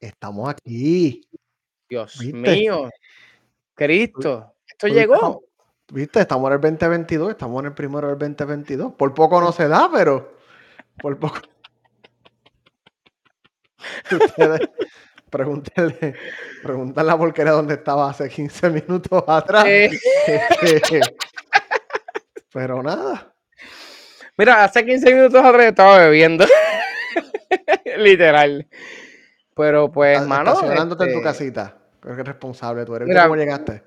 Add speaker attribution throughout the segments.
Speaker 1: Estamos aquí.
Speaker 2: Dios mío. Cristo. Esto llegó.
Speaker 1: ¿Viste? Estamos en el 2022, estamos en el primero del 2022. Por poco no se da, pero por poco. Ustedes pregúntenle, pregúntenle a la porquería dónde estaba hace 15 minutos atrás.
Speaker 2: Eh.
Speaker 1: Este, pero nada.
Speaker 2: Mira, hace 15 minutos atrás yo estaba bebiendo. Literal. Pero pues, mano.
Speaker 1: estacionándote en tu
Speaker 2: este,
Speaker 1: casita. Creo que es responsable. Tú eres
Speaker 2: Mira,
Speaker 1: ¿Cómo llegaste?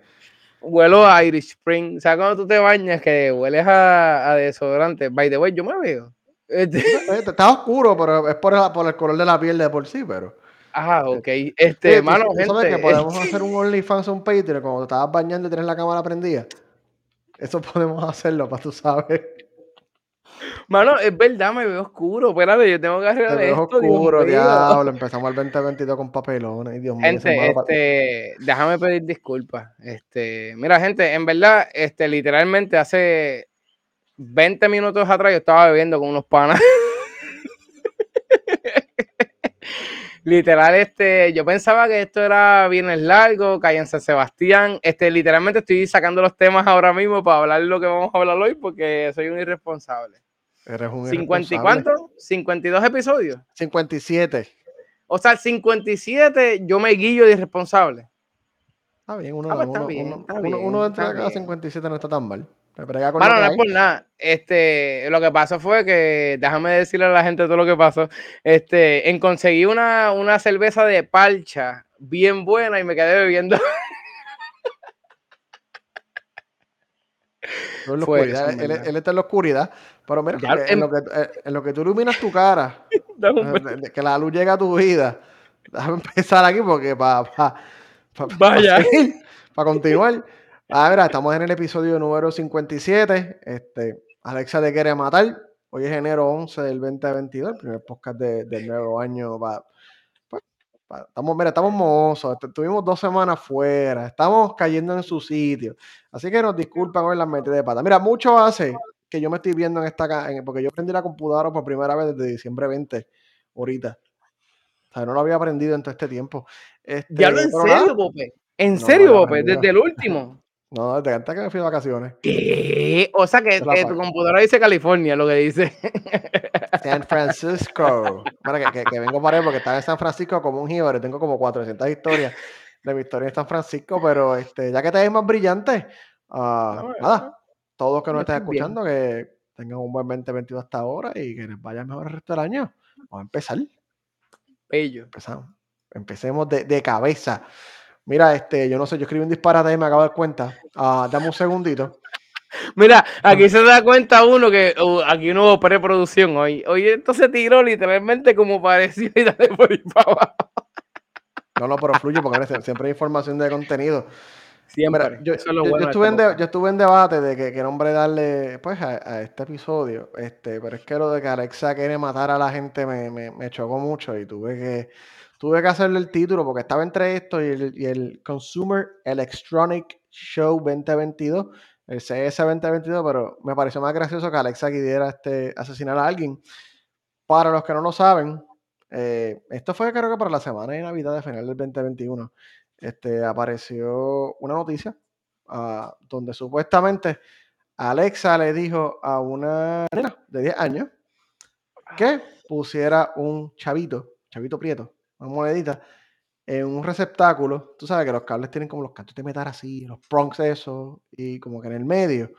Speaker 2: Huelo a Irish Spring. ¿Sabes cuando tú te bañas que hueles a, a desodorante? By the way, yo me veo. Este,
Speaker 1: Eh, Está oscuro, pero es por el, por el color de la piel de por sí, pero.
Speaker 2: Ajá, ok.
Speaker 1: Sí,
Speaker 2: Este,
Speaker 1: tú-
Speaker 2: mano,
Speaker 1: tú sabes
Speaker 2: gente.
Speaker 1: que podemos hacer un OnlyFans o un Patreon cuando te estabas bañando y tienes la cámara prendida. Eso podemos hacerlo, para tú sabes.
Speaker 2: Mano, es verdad, me veo oscuro. Espérate, yo tengo que
Speaker 1: Te
Speaker 2: arreglar
Speaker 1: ves
Speaker 2: esto. Dios
Speaker 1: oscuro, diablo. Empezamos el 2022 con papelones. Dios mío,
Speaker 2: Gente, este, déjame pedir disculpas. Este, mira, gente, en verdad, este, literalmente hace 20 minutos atrás yo estaba bebiendo con unos panas. Literal, este, yo pensaba que esto era viernes largo, calle en San Sebastián. Este, literalmente estoy sacando los temas ahora mismo para hablar lo que vamos a hablar hoy porque soy un irresponsable.
Speaker 1: Eres un
Speaker 2: 50 y cuánto? 52 episodios.
Speaker 1: 57.
Speaker 2: O sea, 57 yo me guillo de irresponsable.
Speaker 1: Está bien, uno,
Speaker 2: Ah, pues
Speaker 1: uno,
Speaker 2: está bien,
Speaker 1: uno,
Speaker 2: está
Speaker 1: uno-
Speaker 2: bien,
Speaker 1: uno dentro de
Speaker 2: está
Speaker 1: cada
Speaker 2: bien.
Speaker 1: 57 no está tan mal.
Speaker 2: Bueno, no es por nada. Este, lo que pasó fue que, déjame decirle a la gente todo lo que pasó. Este, en conseguí una, una cerveza de parcha bien buena y me quedé bebiendo.
Speaker 1: En
Speaker 2: Fue
Speaker 1: oscuridad, él está en la oscuridad. Pero mira,
Speaker 2: Ya,
Speaker 1: en,
Speaker 2: em-
Speaker 1: lo que, eh, en lo que tú iluminas tu cara, eh, que la luz llega a tu vida. Déjame empezar aquí porque para
Speaker 2: Vaya.
Speaker 1: continuar. Ah, mira, estamos en el episodio número 57. Este, Alexa te quiere matar. Hoy es enero 11 del 2022, el primer podcast de- del nuevo año. pa- pa- estamos, mira, estamos mozos. est- Tuvimos dos semanas fuera. Estamos cayendo en su sitio. Así que nos disculpan hoy las metidas de pata. Mira, mucho hace que yo me estoy viendo en esta en- porque yo prendí la computadora por primera vez desde diciembre 20, ahorita. O sea, no lo había aprendido en todo este tiempo. Este,
Speaker 2: Ya lo en serio, Pope. En
Speaker 1: No,
Speaker 2: serio, Pope, desde el último.
Speaker 1: No, desde antes que me fui de vacaciones.
Speaker 2: ¿Qué? O sea que tu computadora dice California, lo que dice.
Speaker 1: San Francisco. Bueno, que, que- que vengo para ahí porque estaba en San Francisco como un jíbaro tengo como 400 historias de mi historia en San Francisco, pero este, ya que te ves más brillante, ah,
Speaker 2: No,
Speaker 1: nada, todos que nos estén
Speaker 2: estoy bien.
Speaker 1: escuchando, que tengan un buen 2022 hasta ahora y que les vaya mejor el resto del año. Vamos a empezar.
Speaker 2: Bello.
Speaker 1: Empezamos. Empecemos de, de cabeza. Mira, este, yo no sé, yo escribí un disparate y me acabo de dar cuenta. Ah, dame un segundito.
Speaker 2: Mira, aquí se da cuenta uno que uh, aquí no hubo preproducción hoy. Hoy esto se tiró literalmente como pareció y dale por ahí para abajo.
Speaker 1: No, no, pero fluye porque siempre hay información de contenido.
Speaker 2: Siempre.
Speaker 1: Mira, yo,
Speaker 2: Eso es lo
Speaker 1: yo- yo
Speaker 2: bueno de
Speaker 1: estuve en
Speaker 2: este
Speaker 1: de- yo estuve en debate de que qué nombre darle pues, a, a este episodio, este, pero es que lo de que Alexa quiere matar a la gente me, me- me chocó mucho y tuve que, tuve que hacerle el título porque estaba entre esto y el, y el Consumer Electronic Show 2022, el CS 2022, pero me pareció más gracioso que Alexa quisiera este, asesinar a alguien. Para los que no lo saben, eh, esto fue creo que para la semana de Navidad de final del 2021 este, apareció una noticia ah, donde supuestamente Alexa le dijo a una nena de 10 años que pusiera un chavito, chavito prieto, una monedita, en un receptáculo. Tú sabes que los cables tienen como los cantos de metal así, los prongs esos, y como que en el medio,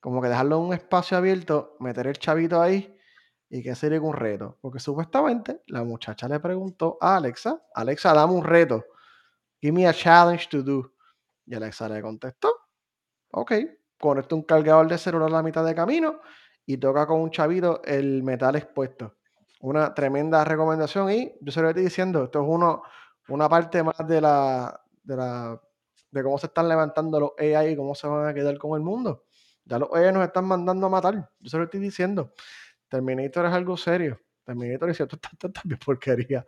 Speaker 1: como que dejarlo en un espacio abierto, meter el chavito ahí y que sería un reto. Porque supuestamente la muchacha le preguntó a Alexa, Alexa, dame un reto. Give me a challenge to do. Y Alexa le contestó, ok, conecta un cargador de celular a la mitad de camino y toca con un chavito el metal expuesto. Una tremenda recomendación y yo se lo estoy diciendo, esto es uno, una parte más de la, de cómo se están levantando los AI y cómo se van a quedar con el mundo. Ya los AI nos están mandando a matar. Yo se lo estoy diciendo. Terminator es algo serio. Terminator es cierto, está también porquería.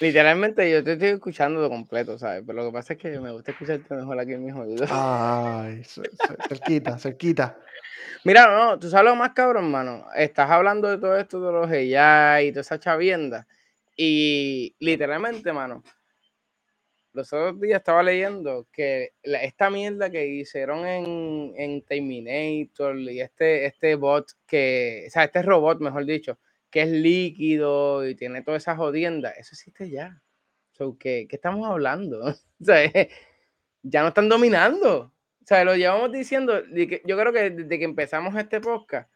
Speaker 2: Literalmente yo te estoy escuchando de completo, ¿sabes? Pero lo que pasa es que me gusta escucharte mejor aquí en mis oídos.
Speaker 1: Ay, ce- ce- cerquita, cerquita.
Speaker 2: Mira, no, tú sabes lo más cabrón, mano. Estás hablando de todo esto de los AI y toda esa chavienda. Y literalmente, mano, los otros días estaba leyendo que esta mierda que hicieron en, en, Terminator y este, este bot que, o sea, este robot, mejor dicho, que es líquido y tiene todas esas jodiendas, eso existe ya. ¿qué, ¿Qué estamos hablando? sea, ya no están dominando. O sea, lo llevamos diciendo, yo creo que desde que empezamos este podcast,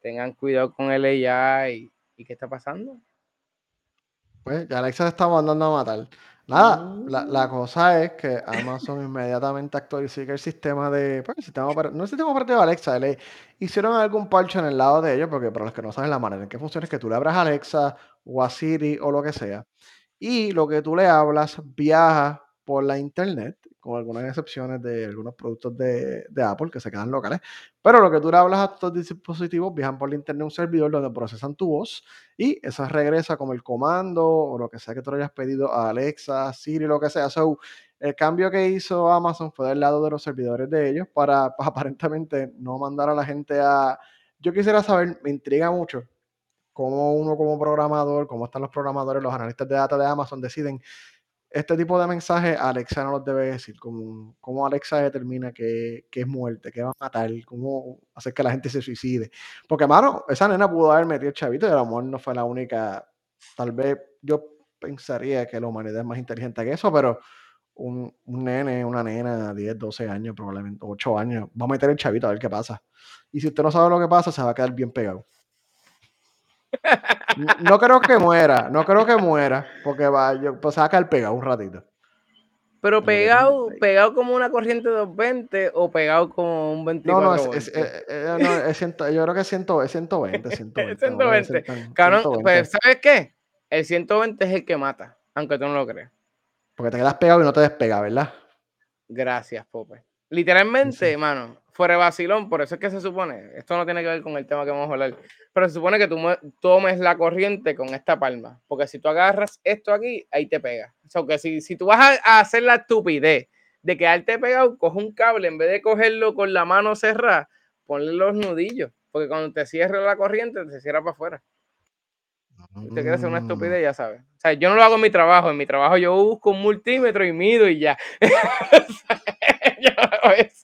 Speaker 2: tengan cuidado con el AI y qué está pasando.
Speaker 1: Pues ya Alexa se está mandando a matar. Nada, la, mm. cosa es que Amazon inmediatamente actualizó el sistema de. Pues, el sistema no el sistema operativo de Alexa, le hicieron algún parche en el lado de ellos, porque para los que no saben la manera en que funciona es que tú le abras a Alexa o a Siri o lo que sea, y lo que tú le hablas viaja por la internet con algunas excepciones de algunos productos de, Apple que se quedan locales. Pero lo que tú le hablas a estos dispositivos viajan por el internet un servidor donde procesan tu voz y eso regresa como el comando o lo que sea que tú le hayas pedido a Alexa, Siri, lo que sea. So, el cambio que hizo Amazon fue del lado de los servidores de ellos para aparentemente no mandar a la gente a... Yo quisiera saber, me intriga mucho cómo uno como programador, cómo están los programadores, los analistas de datos de Amazon deciden este tipo de mensajes Alexa no los debe decir, como, cómo Alexa determina que, es muerte, que va a matar, cómo hacer que la gente se suicide. Porque, mano, esa nena pudo haber metido el chavito y a lo no fue la única. Tal vez yo pensaría que la humanidad es más inteligente que eso, pero un, un nene, una nena, 10, 12 años, probablemente 8 años, va a meter el chavito a ver qué pasa. Y si usted no sabe lo que pasa, se va a quedar bien pegado. No creo que muera, no creo que muera, porque va, yo, pues se va a caer pegado un ratito.
Speaker 2: Pero pegado, pegado como una corriente de 220 o pegado como un 24 No, no, es,
Speaker 1: eh, eh, no es ciento, yo creo que es, ciento, es 120, 120.
Speaker 2: 120. pues, ¿sabes qué? El 120 es el que mata, aunque tú no lo creas.
Speaker 1: Porque te quedas pegado y no te despega, ¿verdad?
Speaker 2: Gracias, Pope. Literalmente, hermano, fuera de vacilón, por eso es que se supone, esto no tiene que ver con el tema que vamos a hablar, pero se supone que tú tomes la corriente con esta palma, porque si tú agarras esto aquí, ahí te pega. O sea, que si, si tú vas a, hacer la estupidez de quedarte pegado, coge un cable, en vez de cogerlo con la mano cerrada, ponle los nudillos, porque cuando te cierra la corriente, te cierra para afuera. Si te quieres hacer una estupidez, ya sabes. O sea, yo no lo hago en mi trabajo. En mi trabajo yo busco un multímetro y mido y ya. yo hago eso.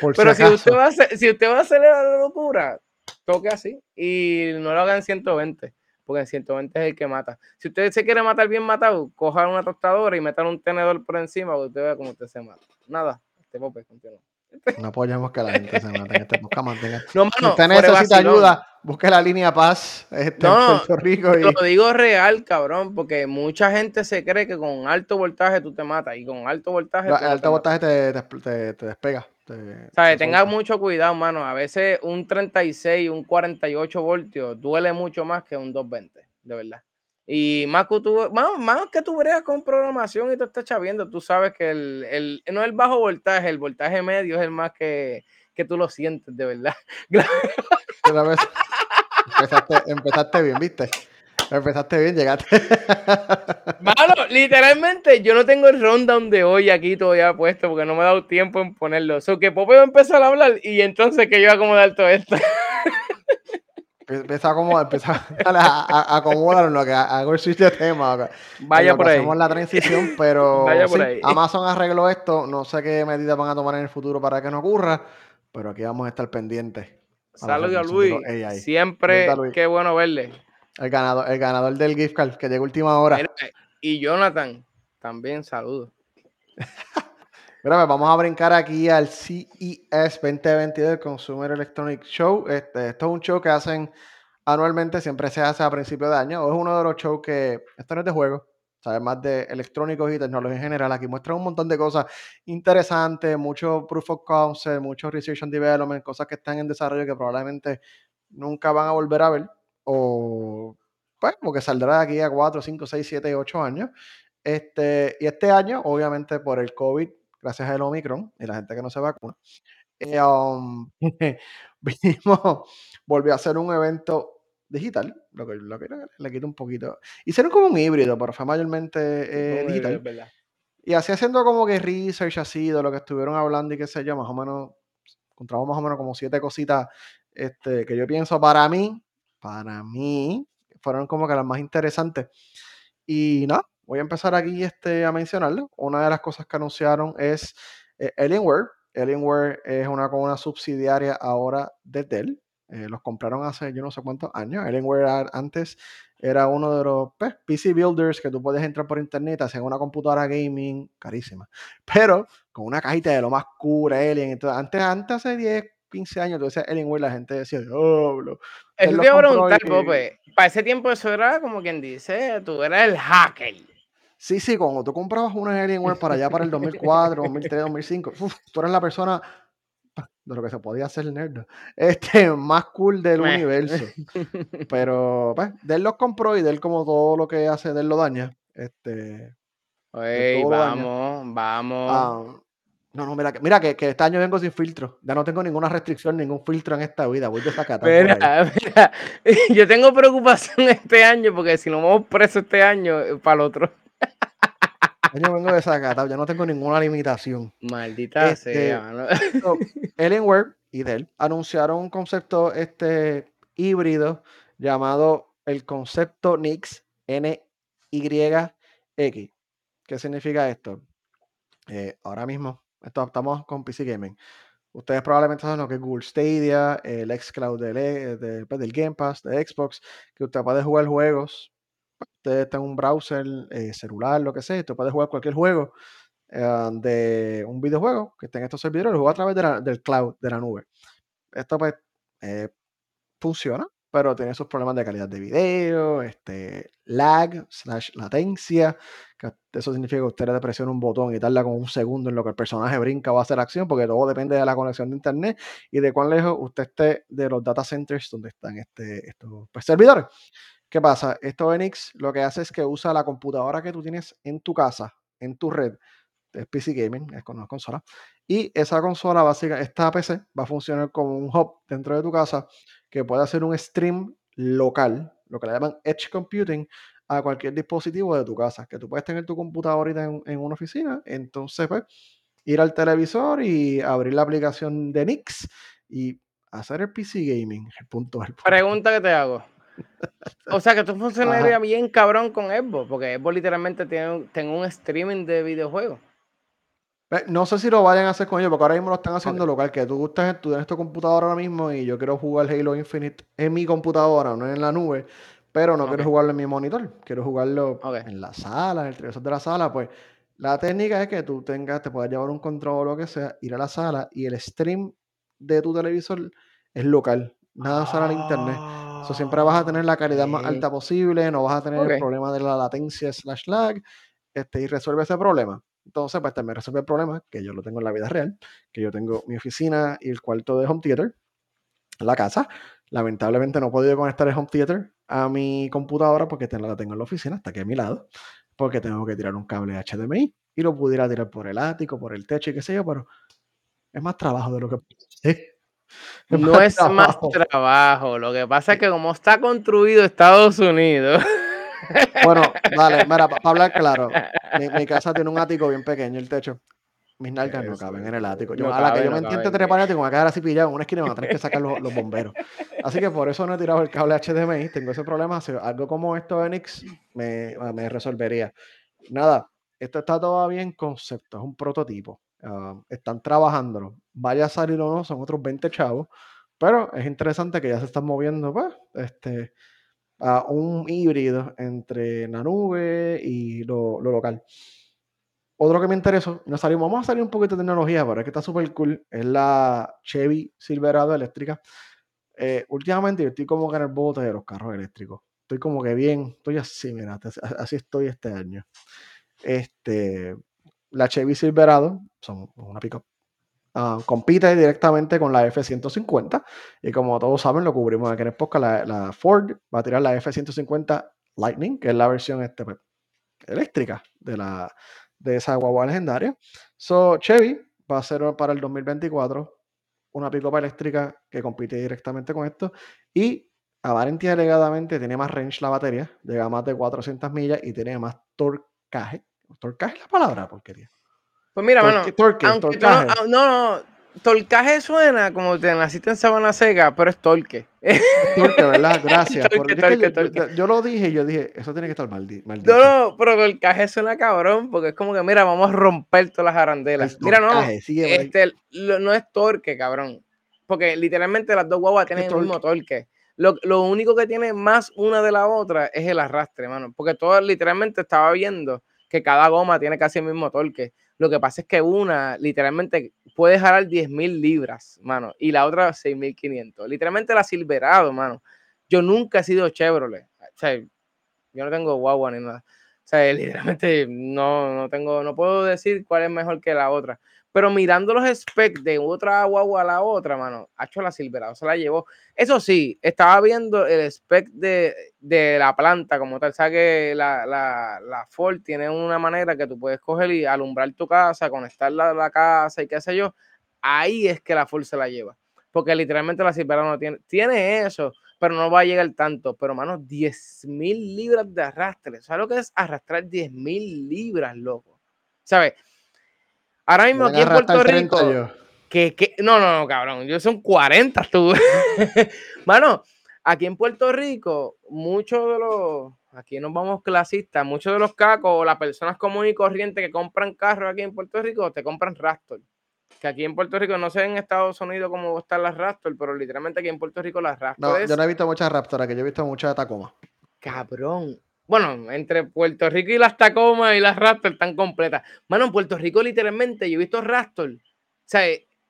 Speaker 2: Pero si, usted va a hacer, si usted va a hacer la locura, toque así y no lo haga en 120, porque en 120 es el que mata. Si usted se quiere matar bien matado, coja una tostadora y metan un tenedor por encima, para usted vea cómo usted se mata. Nada, este pope continúa.
Speaker 1: No apoyamos que la gente se mate en este podcast. Mantenga. No, si usted necesita ayuda, busque la línea Paz este,
Speaker 2: no, Puerto Rico. Y... Lo digo real, cabrón, porque mucha gente se cree que con alto voltaje tú te matas y con alto voltaje.
Speaker 1: el alto voltaje te, te despega.
Speaker 2: ¿Sabe? Tenga mucho cuidado, mano. A veces un 36, un 48 voltios duele mucho más que un 220, de verdad. Y más que tú, más, que tú veas con programación y te estás chaviendo, tú sabes que el, el, no el bajo voltaje, el voltaje medio es el más que, que tú lo sientes, de verdad.
Speaker 1: empezaste, empezaste bien, ¿viste? Empezaste bien, llegaste.
Speaker 2: Mano, literalmente yo no tengo el rundown de hoy aquí todavía puesto porque no me ha dado tiempo en ponerlo. O sea, que Pope va a empezar a hablar y entonces que yo a acomodar todo esto.
Speaker 1: Empieza a acomodar, empieza a, acomodar lo que hago el switch de tema.
Speaker 2: Vaya por ahí.
Speaker 1: Hacemos la transición, pero Vaya por ahí. Amazon arregló esto. No sé qué medidas van a tomar en el futuro para que no ocurra, pero aquí vamos a estar pendientes.
Speaker 2: Saludos a Luis. Siempre, qué bueno verle.
Speaker 1: El ganador, el ganador del gift card que llegó última hora.
Speaker 2: Y Jonathan, también saludos.
Speaker 1: Mira, pues vamos a brincar aquí al CES 2022 del Consumer Electronic Show. Este, esto es un show que hacen anualmente, siempre se hace a principio de año. O es uno de los shows que, esto no es de juego, sabes más de electrónicos y tecnología en general. Aquí muestran un montón de cosas interesantes, mucho proof of concept, mucho research and development, cosas que están en desarrollo que probablemente nunca van a volver a ver o pues, porque saldrá de aquí a 4, 5, 6, 7, 8 años. Este, y este año, obviamente, por el COVID, gracias al Omicron y la gente que no se vacuna, eh, um, vinimos, volvió a hacer un evento digital, lo que, lo que le quito un poquito. Hicieron como un híbrido, pero fue mayormente eh, digital. y así haciendo como que research así de lo que estuvieron hablando y qué sé yo, más o menos, encontramos más o menos como siete cositas este, que yo pienso para mí para mí fueron como que las más interesantes. Y nada, voy a empezar aquí este, a mencionarlo. Una de las cosas que anunciaron es eh, Alienware. Alienware es una, una subsidiaria ahora de Dell. Eh, los compraron hace yo no sé cuántos años. Alienware antes era uno de los pues, PC builders que tú puedes entrar por internet, hacer una computadora gaming carísima, pero con una cajita de lo más cool, Alien. Entonces, antes, antes hace 10, 15 años, tú decías Alienware, la gente decía, diablo.
Speaker 2: Eso te iba a preguntar, Pope. Para ese tiempo eso era como quien dice, tú eras el hacker.
Speaker 1: Sí, sí, cuando tú comprabas una Alienware para allá para el 2004, 2003, 2005, tú eras la persona de lo que se podía hacer nerd, este, más cool del universo. Pero, pues, Dell los compró y Dell como todo lo que hace, Dell lo daña. Este,
Speaker 2: vamos, vamos.
Speaker 1: Ah, no, no, mira, mira que, que, este año vengo sin filtro. Ya no tengo ninguna restricción, ningún filtro en esta vida. Voy de sacata.
Speaker 2: Mira, mira, yo tengo preocupación este año porque si no vamos preso este año, eh, para el otro.
Speaker 1: Yo vengo de ya no tengo ninguna limitación.
Speaker 2: Maldita este, sea. ¿no?
Speaker 1: Alienware y Dell anunciaron un concepto este, híbrido llamado el concepto NYX, N-Y-X. ¿Qué significa esto? Eh, ahora mismo estamos con PC Gaming. Ustedes probablemente saben lo que es Google Stadia, el xCloud del, pues, del Game Pass, de Xbox, que usted puede jugar juegos usted está en un browser, eh, celular, lo que sea, usted puede jugar cualquier juego eh, de un videojuego que esté en estos servidores, lo juega a través del cloud, de la nube. Esto pues eh, funciona, pero tiene sus problemas de calidad de video, este, lag, slash latencia, eso significa que usted le presiona un botón y tarda como un segundo en lo que el personaje brinca o hace la acción, porque todo depende de la conexión de internet y de cuán lejos usted esté de los data centers donde están este, estos pues, servidores. ¿Qué pasa? Esto Enix lo que hace es que usa la computadora que tú tienes en tu casa, en tu red, es PC Gaming, es con una consola, y esa consola básica, esta PC, va a funcionar como un hub dentro de tu casa que puede hacer un stream local, lo que le llaman Edge Computing, a cualquier dispositivo de tu casa, que tú puedes tener tu computadora en, en una oficina, entonces pues ir al televisor y abrir la aplicación de Nix y hacer el PC Gaming. El punto, el punto.
Speaker 2: Pregunta que te hago. O sea que tú funcionaría bien cabrón con Xbox, porque Xbox literalmente tiene, un streaming de videojuegos.
Speaker 1: No sé si lo vayan a hacer con ellos, porque ahora mismo lo están haciendo local, que tú gustas, tú tienes tu computadora ahora mismo y yo quiero jugar Halo Infinite en mi computadora, no en la nube, pero no quiero jugarlo en mi monitor, quiero jugarlo en la sala, en el televisor de la sala, pues la técnica es que tú tengas, te puedas llevar un control o lo que sea, ir a la sala y el stream de tu televisor es local, nada sale al internet. Siempre vas a tener la calidad más alta posible, no vas a tener el problema de la latencia slash lag, este, y resuelve ese problema. Entonces, pues también resuelve el problema, que yo lo tengo en la vida real, que yo tengo mi oficina y el cuarto de home theater la casa. Lamentablemente no he podido conectar el home theater a mi computadora porque la tengo en la oficina, hasta aquí a mi lado, porque tengo que tirar un cable HDMI y lo pudiera tirar por el ático, por el techo y qué sé yo, pero es más trabajo de lo que...
Speaker 2: No es más trabajo. Lo que pasa es que como está construido Estados Unidos.
Speaker 1: Bueno, vale, mira, para hablar claro, mi, casa tiene un ático bien pequeño, el techo. Mis nalgas no caben en el ático. Yo, a la que yo me intente trepar ático, me voy a quedar así pillado en una esquina y me van a tener que sacar los, bomberos. Así que por eso no he tirado el cable HDMI. Tengo ese problema. algo como esto Enix me, me resolvería. Nada, esto está todavía en concepto, es un prototipo. Ah, están trabajándolo. Vaya a salir o no, son otros 20 chavos. Pero es interesante que ya se están moviendo pues, este, a un híbrido entre la nube y lo, local. Otro que me interesó, nos salimos, vamos a salir un poquito de tecnología, pero es que está súper cool, es la Chevy Silverado eléctrica. Eh, últimamente yo estoy como que en el bote de los carros eléctricos. Estoy como que bien, estoy así, mira, así estoy este año. Este, la Chevy Silverado, son una pick ah, compite directamente con la F-150 y como todos saben, lo cubrimos aquí en el la, Ford va a tirar la F-150 Lightning, que es la versión este, pues, eléctrica de, la, de esa guagua legendaria. So, Chevy va a ser para el 2024 una pick eléctrica que compite directamente con esto y aparentemente alegadamente tiene más range la batería, llega a más de 400 millas y tiene más torcaje Torcaje es la palabra, porquería.
Speaker 2: Pues mira, mano. Torque, no, no, Torcaje suena como te naciste en Sabana Seca, pero es torque.
Speaker 1: Torque, ¿verdad? Gracias. yo, lo dije yo dije, eso tiene que estar maldito.
Speaker 2: No, no, pero torcaje suena cabrón, porque es como que, mira, vamos a romper todas las arandelas. mira, no, este, no es torque, cabrón. Porque literalmente las dos guaguas tienen el mismo torque. Lo, lo, único que tiene más una de la otra es el arrastre, mano. Porque todo literalmente estaba viendo que cada goma tiene casi el mismo torque. Lo que pasa es que una literalmente puede jalar 10.000 libras, mano, y la otra 6.500. Literalmente la Silverado, mano. Yo nunca he sido Chevrolet. O sea, yo no tengo guagua ni nada. O sea, literalmente no, no tengo, no puedo decir cuál es mejor que la otra. Pero mirando los specs de otra guagua a la otra, mano, ha hecho la Silverado, se la llevó. Eso sí, estaba viendo el spec de, la planta como tal. Sabes que la, la, Ford tiene una manera que tú puedes coger y alumbrar tu casa, conectarla a la casa y qué sé yo. Ahí es que la Ford se la lleva. Porque literalmente la Silverado no tiene, tiene eso, pero no va a llegar tanto. Pero, mano, 10 mil libras de arrastre. ¿Sabes lo que es arrastrar 10 mil libras, loco? ¿Sabes? Ahora mismo aquí en Puerto Rico. Que, no, no, no, cabrón. Yo son 40 tú. Mano, aquí en Puerto Rico, muchos de los. Aquí nos vamos clasistas, muchos de los cacos o las personas comunes y corrientes que compran carros aquí en Puerto Rico te compran Raptor. Que aquí en Puerto Rico, no sé en Estados Unidos cómo están las Raptor, pero literalmente aquí en Puerto Rico las Raptor.
Speaker 1: No, yo no he visto muchas Raptor, que yo he visto muchas Tacoma.
Speaker 2: Cabrón, bueno, entre Puerto Rico y las Tacoma y las Raptor están completas. Mano, en Puerto Rico literalmente yo he visto Raptor. O sea,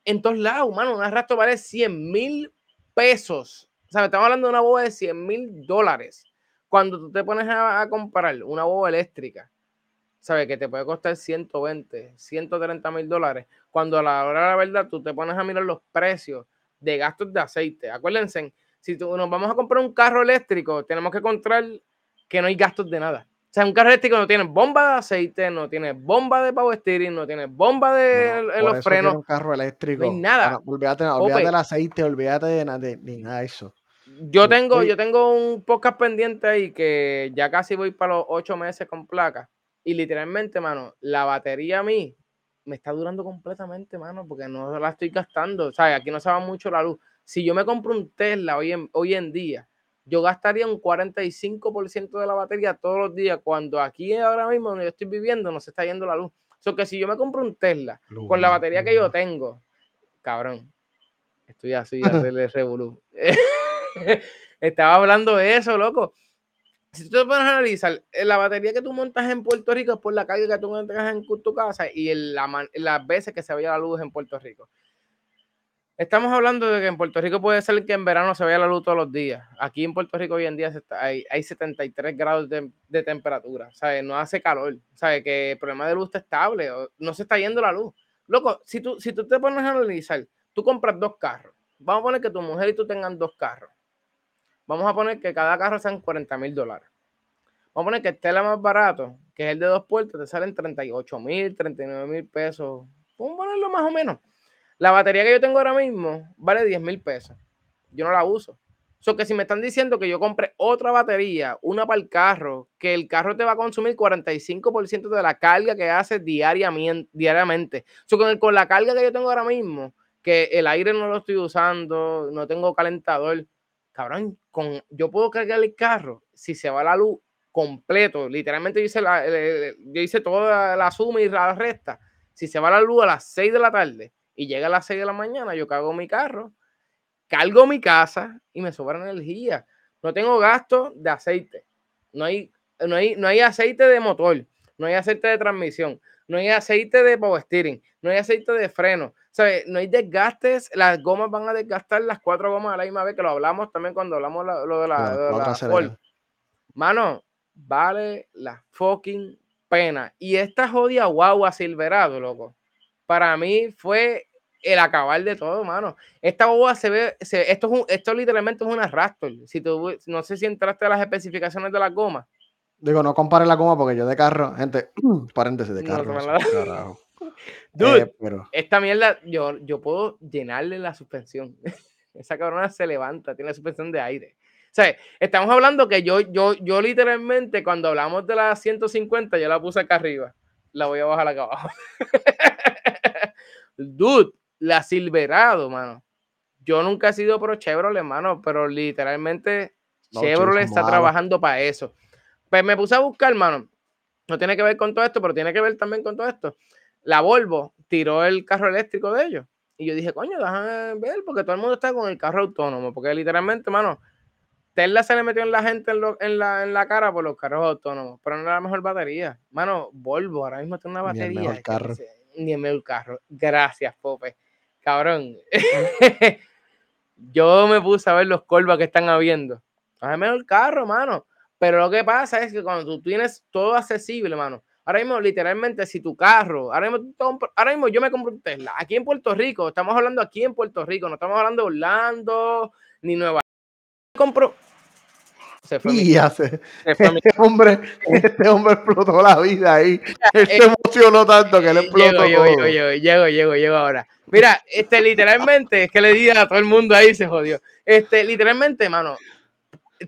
Speaker 2: en todos lados, mano, una Raptor vale 100 mil pesos. O sea, estamos hablando de una boba de 100 mil dólares. Cuando tú te pones a, comprar una boba eléctrica, ¿sabes? Que te puede costar 120, 130 mil dólares. Cuando a la hora de la verdad tú te pones a mirar los precios de gastos de aceite. Acuérdense, si tú, nos vamos a comprar un carro eléctrico, tenemos que encontrar que no hay gastos de nada. O sea, un carro eléctrico no tiene bomba de aceite, no tiene bomba de power steering, no tiene bomba de los frenos.
Speaker 1: Un carro eléctrico.
Speaker 2: No hay nada.
Speaker 1: olvídate, del aceite, olvídate de, nada de eso.
Speaker 2: Yo tengo, yo tengo un podcast pendiente ahí que ya casi voy para los ocho meses con placa. Y literalmente, mano, la batería a mí me está durando completamente, mano, porque no la estoy gastando. O sea, aquí no se va mucho la luz. Si yo me compro un Tesla hoy en, hoy en día, yo gastaría un 45% de la batería todos los días, cuando aquí ahora mismo donde yo estoy viviendo no se está yendo la luz. O sea, que si yo me compro un Tesla con la batería que yo tengo, cabrón, estoy así, hacerle revolú. Estaba hablando de eso, loco. Si tú te pones a analizar, eh, la batería que tú montas en Puerto Rico es por la carga que tú montas en tu casa y las veces que se vaya la luz en Puerto Rico. Estamos hablando de que en Puerto Rico puede ser que en verano se vea la luz todos los días. Aquí en Puerto Rico hoy en día hay, 73 grados de, temperatura. No hace calor, ¿sabes? Que el problema de luz está estable, no se está yendo la luz. Loco, si tú, si tú te pones a analizar, tú compras dos carros. Vamos a poner que tu mujer y tú tengan dos carros. Vamos a poner que cada carro sean 40 mil dólares. Vamos a poner que esté la más barato, que es el de dos puertos, te salen 38 mil, 39 mil pesos. Vamos a ponerlo más o menos. La batería que yo tengo ahora mismo vale 10 mil pesos. Yo no la uso. So que si me están diciendo que yo compre otra batería, una para el carro, que el carro te va a consumir 45% de la carga que hace diariamente. So con, con la carga que yo tengo ahora mismo, que el aire no lo estoy usando, no tengo calentador, cabrón, con, yo puedo cargar el carro si se va la luz completo. Literalmente yo hice, la, yo hice toda la suma y la resta. Si se va la luz a las 6 de la tarde, y llega a las 6 de la mañana, yo cargo mi carro, cargo mi casa y me sobra energía. No tengo gasto de aceite. No hay, no hay, no hay aceite de motor, no hay aceite de transmisión, no hay aceite de power steering, no hay aceite de freno. ¿sabes? No hay desgastes, las gomas van a desgastar las cuatro gomas a la misma vez, que lo hablamos también cuando hablamos lo de la, de la Mano, vale la fucking pena. Y esta jodida guagua Silverado, loco, para mí fue el acabar de todo, mano. Esta boba se ve, esto, es un, esto literalmente es una Raptor. Si tú, no sé si entraste a las especificaciones de la goma.
Speaker 1: Digo, no compare la goma porque yo de carro, gente, paréntesis de carro.
Speaker 2: Dude, eh, esta mierda, yo, yo puedo llenarle la suspensión. Esa cabrona se levanta, tiene la suspensión de aire. O sea, estamos hablando que yo, yo, yo literalmente, cuando hablamos de la 150, yo la puse acá arriba. La voy a bajar acá abajo. Dude, la Silverado, mano. Yo nunca he sido pro Chevrolet, hermano, pero literalmente Chevrolet está trabajando para eso. Pues me puse a buscar, hermano. No tiene que ver con todo esto, pero tiene que ver también con todo esto. La Volvo tiró el carro eléctrico de ellos. Y yo dije, coño, déjame ver, porque todo el mundo está con el carro autónomo. Porque literalmente, hermano, Tesla se le metió en la gente en, la, en la cara por los carros autónomos, pero no era la mejor batería. Mano, Volvo ahora mismo tiene una batería. Ni el mejor carro. Ni el mejor carro. Gracias, Pope. Cabrón. Yo me puse a ver los colvas que están habiendo. Es el carro, mano. Pero lo que pasa es que cuando tú tienes todo accesible, mano. Ahora mismo, literalmente, si tu carro, ahora mismo, ahora mismo yo me compro un Tesla. Aquí en Puerto Rico, estamos hablando aquí en Puerto Rico, no estamos hablando de Orlando ni Nueva York. Compro
Speaker 1: se fue y hace, este, hombre, este hombre explotó la vida ahí. Él se emocionó tanto que le explotó.
Speaker 2: Llego, llego, llego, llego, llego, llego ahora. Mira, este literalmente, es que le di a todo el mundo ahí, se jodió. Este, literalmente, mano,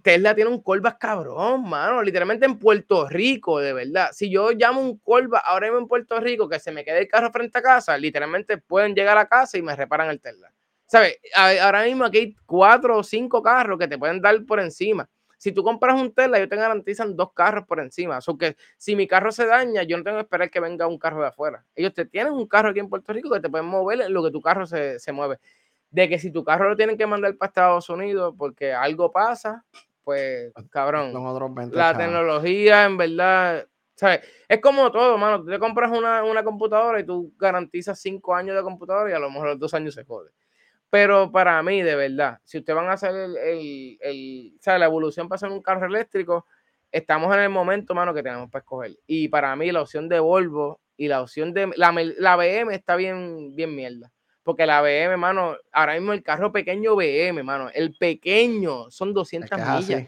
Speaker 2: Tesla tiene un colbas cabrón, mano. Literalmente en Puerto Rico, de verdad. Si yo llamo un colbas ahora mismo en Puerto Rico que se me quede el carro frente a casa, literalmente pueden llegar a casa y me reparan el Tesla. ¿Sabes? Ahora mismo aquí hay cuatro o cinco carros que te pueden dar por encima. Si tú compras un Tesla, ellos te garantizan dos carros por encima. O que si mi carro se daña, yo no tengo que esperar que venga un carro de afuera. Ellos te tienen un carro aquí en Puerto Rico que te pueden mover en lo que tu carro se, se mueve. De que si tu carro lo tienen que mandar para Estados Unidos porque algo pasa, pues cabrón. la tecnología, en verdad, ¿sabes? Es como todo, mano. Tú te compras una, una computadora y tú garantizas cinco años de computadora y a lo mejor los dos años se jode. Pero para mí, de verdad, si ustedes van a hacer el, el, la evolución para hacer un carro eléctrico, estamos en el momento, mano, que tenemos para escoger. Y para mí, la opción de Volvo y la opción de la, la BM está bien, bien mierda. Porque la BM, mano, ahora mismo el carro pequeño BM, mano, el pequeño son 200 millas.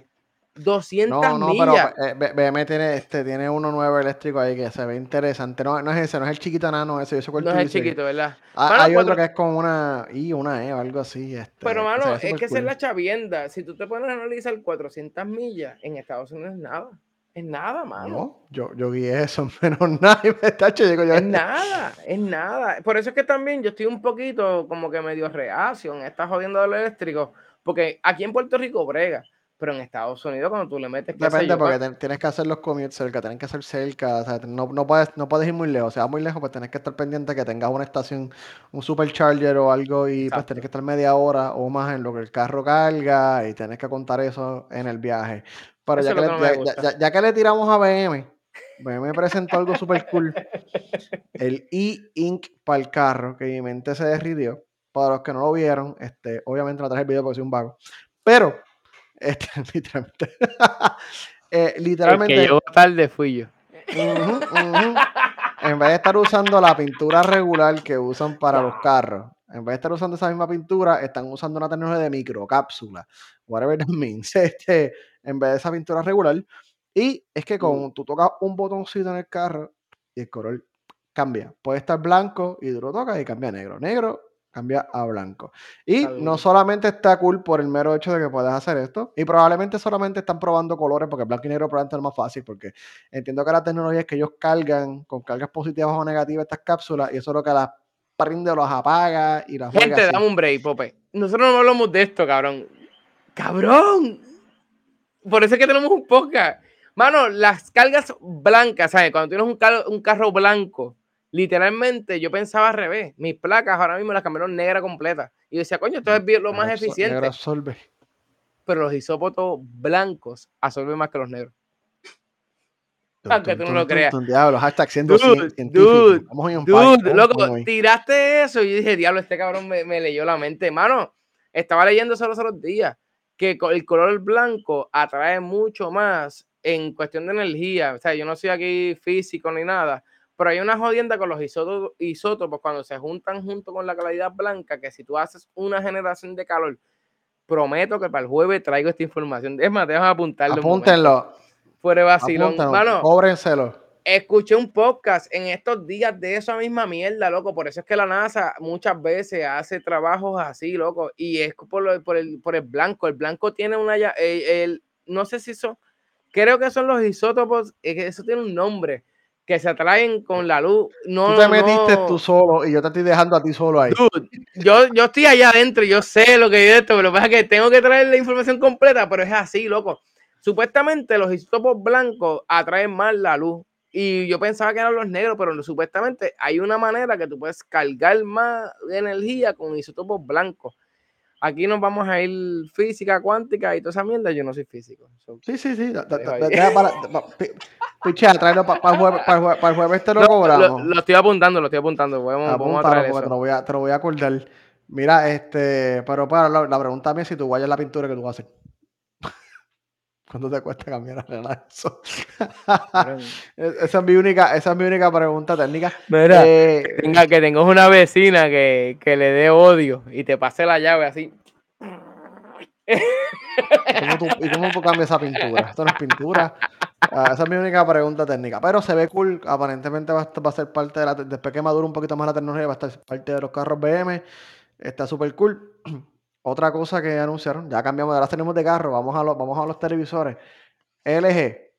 Speaker 2: 200 no, no, millas.
Speaker 1: pero eh, BM tiene, este, tiene uno nuevo eléctrico ahí que se ve interesante. No, no es ese, no es el chiquito nano ese. Yo
Speaker 2: no es el chiquito, ¿verdad?
Speaker 1: Ah, hay otro que es con una I, una E o algo así. Este,
Speaker 2: pero, mano, es que esa es la chavienda. Si tú te pones a analizar 400 millas, en Estados Unidos es nada. Es nada, mano. No,
Speaker 1: yo, yo vi eso, menos nada y me está
Speaker 2: yo, Es nada, es nada. Por eso es que también yo estoy un poquito como que medio reacio en esta jodiendo de lo eléctrico, porque aquí en Puerto Rico brega pero en Estados Unidos cuando tú le metes...
Speaker 1: Depende, porque tienes que hacer los commutes cerca, tienes que hacer cerca, o sea, no, no, puedes, no puedes ir muy lejos, o sea, muy lejos, pues tienes que estar pendiente que tengas una estación, un supercharger o algo y pues tienes que estar media hora o más en lo que el carro carga y tienes que contar eso en el viaje. Pero ya que, le, ya, que, le, tiramos a BM, BM presentó algo súper cool, el e-ink para el carro, que mi mente se derritió. Para los que no lo vieron, este, obviamente no traje el video porque soy un vago. Pero este, literalmente.
Speaker 2: eh, literalmente. El que llegó tarde fui yo.
Speaker 1: En vez de estar usando la pintura regular que usan para los carros, en vez de estar usando esa misma pintura, están usando una tecnología de microcápsula. Whatever that means. Este, en vez de esa pintura regular. Y es que con mm. tú tocas un botoncito en el carro y el color cambia. Puede estar blanco y tú lo tocas y cambia a negro. Negro, cambia a blanco. Y no solamente está cool por el mero hecho de que puedas hacer esto, y probablemente solamente están probando colores, porque blanco y negro probablemente es más fácil, porque entiendo que la tecnología es que ellos cargan con cargas positivas o negativas estas cápsulas, y eso es lo que las prende o las apaga y las
Speaker 2: Gente, dame un break, Pope. Nosotros no hablamos de esto, cabrón. ¡Cabrón! Por eso es que tenemos un podcast. Mano, las cargas blancas, ¿sabes? Cuando tienes un, un carro blanco, literalmente yo pensaba al revés. Mis placas ahora mismo las cambiaron negra completa. Y decía, coño, esto es lo más eficiente. absorbe. Pero los isópotos blancos absorben más que los negros. Aunque tú no lo creas.
Speaker 1: Diablo, hashtag siendo
Speaker 2: dude, dude, dude, loco, tiraste eso y dije, diablo, este cabrón me, me leyó la mente. Mano, estaba leyendo solo los otros días que el color blanco atrae mucho más en cuestión de energía. O sea, yo no soy aquí físico ni nada, pero hay una jodienda con los isótopos, cuando se juntan junto con la claridad blanca, que si tú haces una generación de calor, prometo que para el jueves traigo esta información. Es más, déjame apuntarlo.
Speaker 1: Apúntenlo.
Speaker 2: Fuera vacilón. Mano,
Speaker 1: Cóbrenselo.
Speaker 2: Escuché un podcast en estos días de esa misma mierda, loco. Por eso es que la NASA muchas veces hace trabajos así, loco. Y es por, por, el, por el blanco. El blanco tiene una. El, no sé si son. Creo que son los isótopos. Eso tiene un nombre que se atraen con la luz. No,
Speaker 1: tú te metiste
Speaker 2: no-
Speaker 1: tú solo y yo te estoy dejando a ti solo ahí.
Speaker 2: Dude, yo, yo estoy allá adentro, yo sé lo que es esto, pero lo que pasa es que tengo que traer la información completa, pero es así, loco. Supuestamente los isótopos blancos atraen más la luz. Y yo pensaba que eran los negros, pero supuestamente hay una manera que tú puedes cargar más energía con isótopos blancos. Aquí nos vamos a ir física cuántica y toda esa mierda. Yo no soy físico. So,
Speaker 1: Sí, sí, sí. Pichea, tráelo para el jueves, te lo cobramos.
Speaker 2: lo- estoy apuntando, lo estoy apuntando. Vamos, vamos a
Speaker 1: Apúntalo
Speaker 2: traer
Speaker 1: porque te lo,
Speaker 2: eso.
Speaker 1: voy a, te lo voy a acordar. Mira, este, pero para la, la pregunta mía es si tú guayas la pintura que tú vas a hacer. ¿Cuánto te cuesta cambiar arreglar eso? esa es mi única, esa es mi única pregunta técnica.
Speaker 2: Mira,
Speaker 1: Eh,
Speaker 2: que, tenga, que tengas una vecina que, que le dé odio y te pase la llave así.
Speaker 1: ¿cómo tú- ¿Y cómo tú cambias esa pintura? Esto no es pintura. Ah, esa es mi única pregunta técnica. Pero se ve cool. Aparentemente va a, va a ser parte de la. Después que madure un poquito más la tecnología, va a estar parte de los carros BM. Está súper cool. Otra cosa que anunciaron, ya cambiamos, ahora tenemos de carro, vamos a los, vamos a los televisores. LG.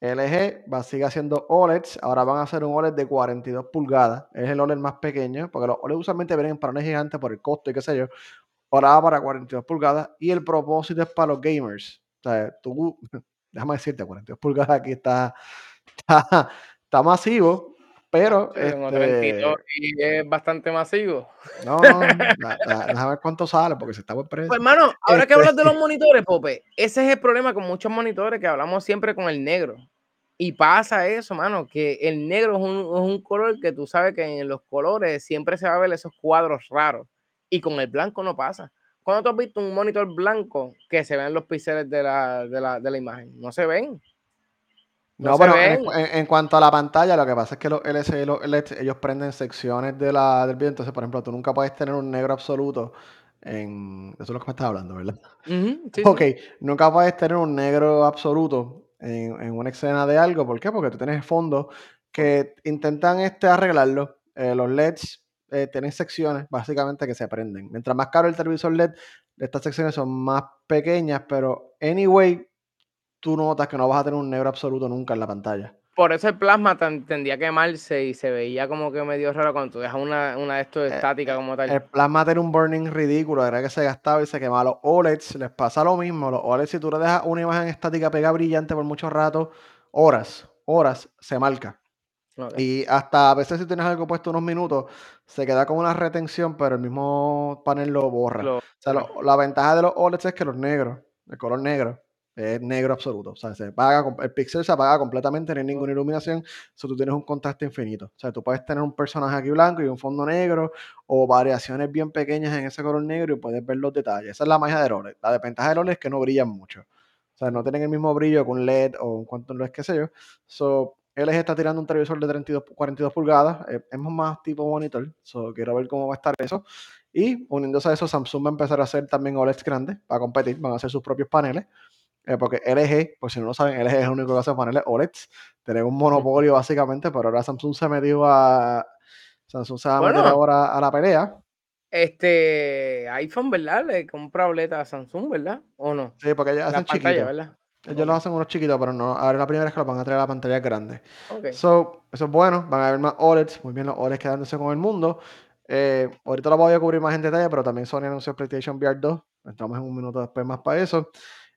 Speaker 1: LG va seguir haciendo OLEDs. Ahora van a hacer un OLED de 42 pulgadas. Es el OLED más pequeño, porque los OLED usualmente vienen en paneles gigantes por el costo y qué sé yo. Ahora va para 42 pulgadas. Y el propósito es para los gamers. O sea, tú, déjame decirte, 42 pulgadas aquí está, está, está masivo, pero este,
Speaker 2: 32 y es bastante masivo.
Speaker 1: no, no, déjame ver cuánto sale, porque se está buen precio.
Speaker 2: Pues, hermano, ahora que
Speaker 1: Este-
Speaker 2: hablas de los monitores, Pope, ese es el problema con muchos monitores que hablamos siempre con el negro. Y pasa eso, mano, que el negro es un, es un color que tú sabes que en los colores siempre se va a ver esos cuadros raros. Y con el blanco no pasa. ¿Cuándo tú has visto un monitor blanco que se ven los píxeles de la, de la, de la imagen? No se ven.
Speaker 1: No,
Speaker 2: no
Speaker 1: bueno, en,
Speaker 2: ven.
Speaker 1: en- en cuanto a la pantalla, lo que pasa es que los LCD y los LED, ellos prenden secciones de la, del video. Entonces, por ejemplo, tú nunca puedes tener un negro absoluto en... Eso es lo que me estás hablando, ¿verdad?
Speaker 2: Sí, sí.
Speaker 1: Ok, nunca puedes tener un negro absoluto en, en una escena de algo. ¿Por qué? Porque tú tienes fondos que intentan este, arreglarlo. Eh, los LEDs eh, tienen secciones básicamente que se prenden. Mientras más caro el televisor LED, estas secciones son más pequeñas, pero anyway, tú notas que no vas a tener un negro absoluto nunca en la pantalla.
Speaker 2: Por eso el plasma tendía a quemarse y se veía como que medio raro cuando tú dejas una, una de estos
Speaker 1: Eh,
Speaker 2: estática como tal.
Speaker 1: El plasma tiene un burning ridículo, era que se gastaba y se quemaba. Los OLEDs les pasa lo mismo. Los OLEDs, si tú le dejas una imagen estática pegada brillante por mucho rato, horas, horas, se marca. Y hasta a veces si tienes algo puesto unos minutos, se queda como una retención, pero el mismo panel lo borra.
Speaker 2: Lo-
Speaker 1: O sea, lo- la ventaja de los OLEDs es que los negros, el color negro, es negro absoluto. O sea, se apaga, el píxel se apaga completamente, no hay ninguna iluminación. So, tú tienes un contraste infinito. O sea, tú puedes tener un personaje aquí blanco y un fondo negro, o variaciones bien pequeñas en ese color negro y puedes ver los detalles. Esa es la magia del OLED. La desventaja del OLED es que no brillan mucho. O sea, no tienen el mismo brillo que un LED o un cuanto LED, qué sé yo. So, LG está tirando un televisor de 32, 42 pulgadas. eh, es más tipo monitor. So, quiero ver cómo va a estar eso. Y uniéndose a eso, Samsung va a empezar a hacer también OLEDs grandes para competir. Van a hacer sus propios paneles. Eh, porque LG, por si no lo saben, LG es el único que hace paneles OLEDs. Tenemos un monopolio básicamente, pero ahora Samsung se metió a. Samsung se va a meter
Speaker 2: Bueno.
Speaker 1: ahora a la pelea.
Speaker 2: Este iPhone, ¿verdad? Le compra boleta a Samsung, ¿verdad? ¿O no?
Speaker 1: Sí, porque ellos
Speaker 2: La
Speaker 1: hacen
Speaker 2: pantalla,
Speaker 1: chiquitos.
Speaker 2: ¿verdad?
Speaker 1: Ellos los hacen unos chiquitos, pero no. Ahora es la primera vez que los van a traer a la pantalla grande.
Speaker 2: Ok.
Speaker 1: So, eso es bueno, van a haber más OLEDs, muy bien los OLEDs quedándose con el mundo. Eh, ahorita lo voy a cubrir más en detalle, pero también Sony anunció PlayStation VR 2. Entramos en un minuto después más para eso.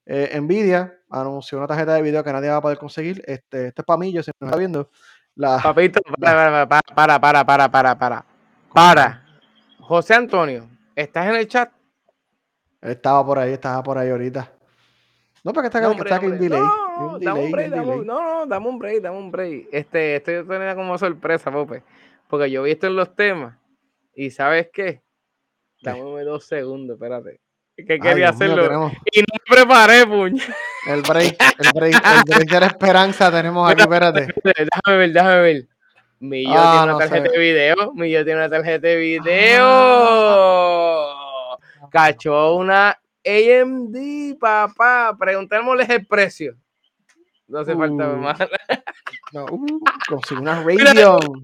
Speaker 1: Eh, Nvidia anunció una tarjeta de video que nadie va a poder conseguir. Este, este es para mí, yo si me está viendo. La,
Speaker 2: Papito, para, para, para, para, para, para, para. José Antonio, ¿estás en el chat?
Speaker 1: él estaba por ahí, estaba por ahí ahorita. No, porque está,
Speaker 2: No,
Speaker 1: que
Speaker 2: hombre,
Speaker 1: está aquí
Speaker 2: hombre.
Speaker 1: delay.
Speaker 2: No,
Speaker 1: un
Speaker 2: no, dame un
Speaker 1: delay,
Speaker 2: break,
Speaker 1: un
Speaker 2: dame un-
Speaker 1: delay.
Speaker 2: no, no, dame un break, dame un break. Este, esto tenía como sorpresa, Pope. Porque yo vi esto en los temas. Y ¿sabes qué? Dame dos segundos, espérate. Que
Speaker 1: Ay,
Speaker 2: quería
Speaker 1: Dios
Speaker 2: hacerlo. Y no me preparé, puño.
Speaker 1: el break, el break, el break de la esperanza tenemos aquí, espérate.
Speaker 2: Déjame ver, déjame ver.
Speaker 1: Ah,
Speaker 2: tiene una
Speaker 1: no
Speaker 2: tarjeta
Speaker 1: sé.
Speaker 2: de video. Millo tiene una tarjeta de video. Cachó una AMD, papá. Preguntémosles el precio. No hace falta
Speaker 1: Uh.
Speaker 2: más.
Speaker 1: No, uh, una Radeon.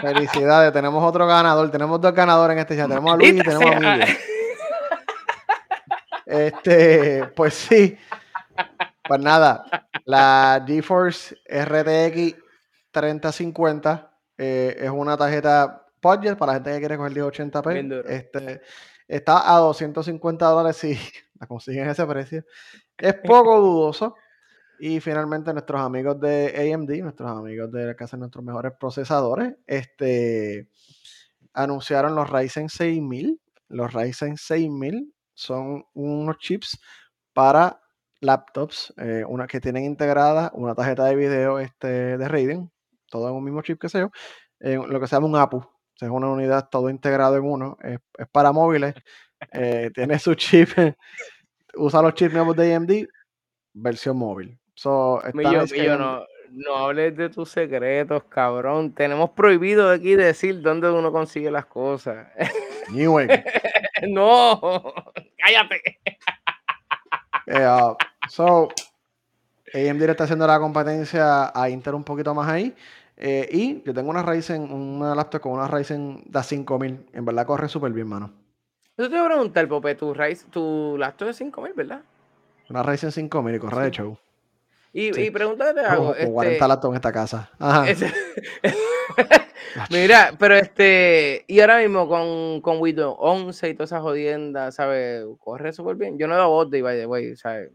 Speaker 1: Felicidades, tenemos otro ganador. Tenemos dos ganadores en este chat. Tenemos a Luis y tenemos a. Miguel. Este, pues sí. Pues nada, La GeForce RTX 3050 eh, es una tarjeta budget para la gente que quiere coger 1080p. Este, está a 250 dólares si la consiguen ese precio. Es poco dudoso. Y finalmente nuestros amigos de AMD, nuestros amigos de que hacen nuestros mejores procesadores, este, anunciaron los Ryzen 6000. Los Ryzen 6000 son unos chips para laptops, eh, una que tienen integrada una tarjeta de video este, de Radeon, todo en un mismo chip que sé yo, lo que se llama un APU. es una unidad todo integrado en uno. Es, para móviles. Eh, tiene su chip. usa los chips nuevos de AMD, versión móvil. So,
Speaker 2: no, no hables de tus secretos, cabrón. Tenemos prohibido aquí decir dónde uno consigue las cosas. no, cállate.
Speaker 1: Yeah, so, AMD está haciendo la competencia a Intel un poquito más ahí. Eh, y yo tengo una Ryzen, una laptop con una Ryzen de 5000. En verdad corre súper bien, mano.
Speaker 2: Yo te voy a preguntar, Pope, tu, Ryzen, tu laptop de 5000, ¿verdad?
Speaker 1: Una Ryzen 5000 y corre de show.
Speaker 2: Y, sí. y pregúntate algo.
Speaker 1: Como, 40 este laptops en esta casa. Ajá.
Speaker 2: Mira, pero este, y ahora mismo con, con Windows 11 y todas esas jodiendas, ¿sabes? Corre súper bien. Yo no he dado de by the way, ¿sabes?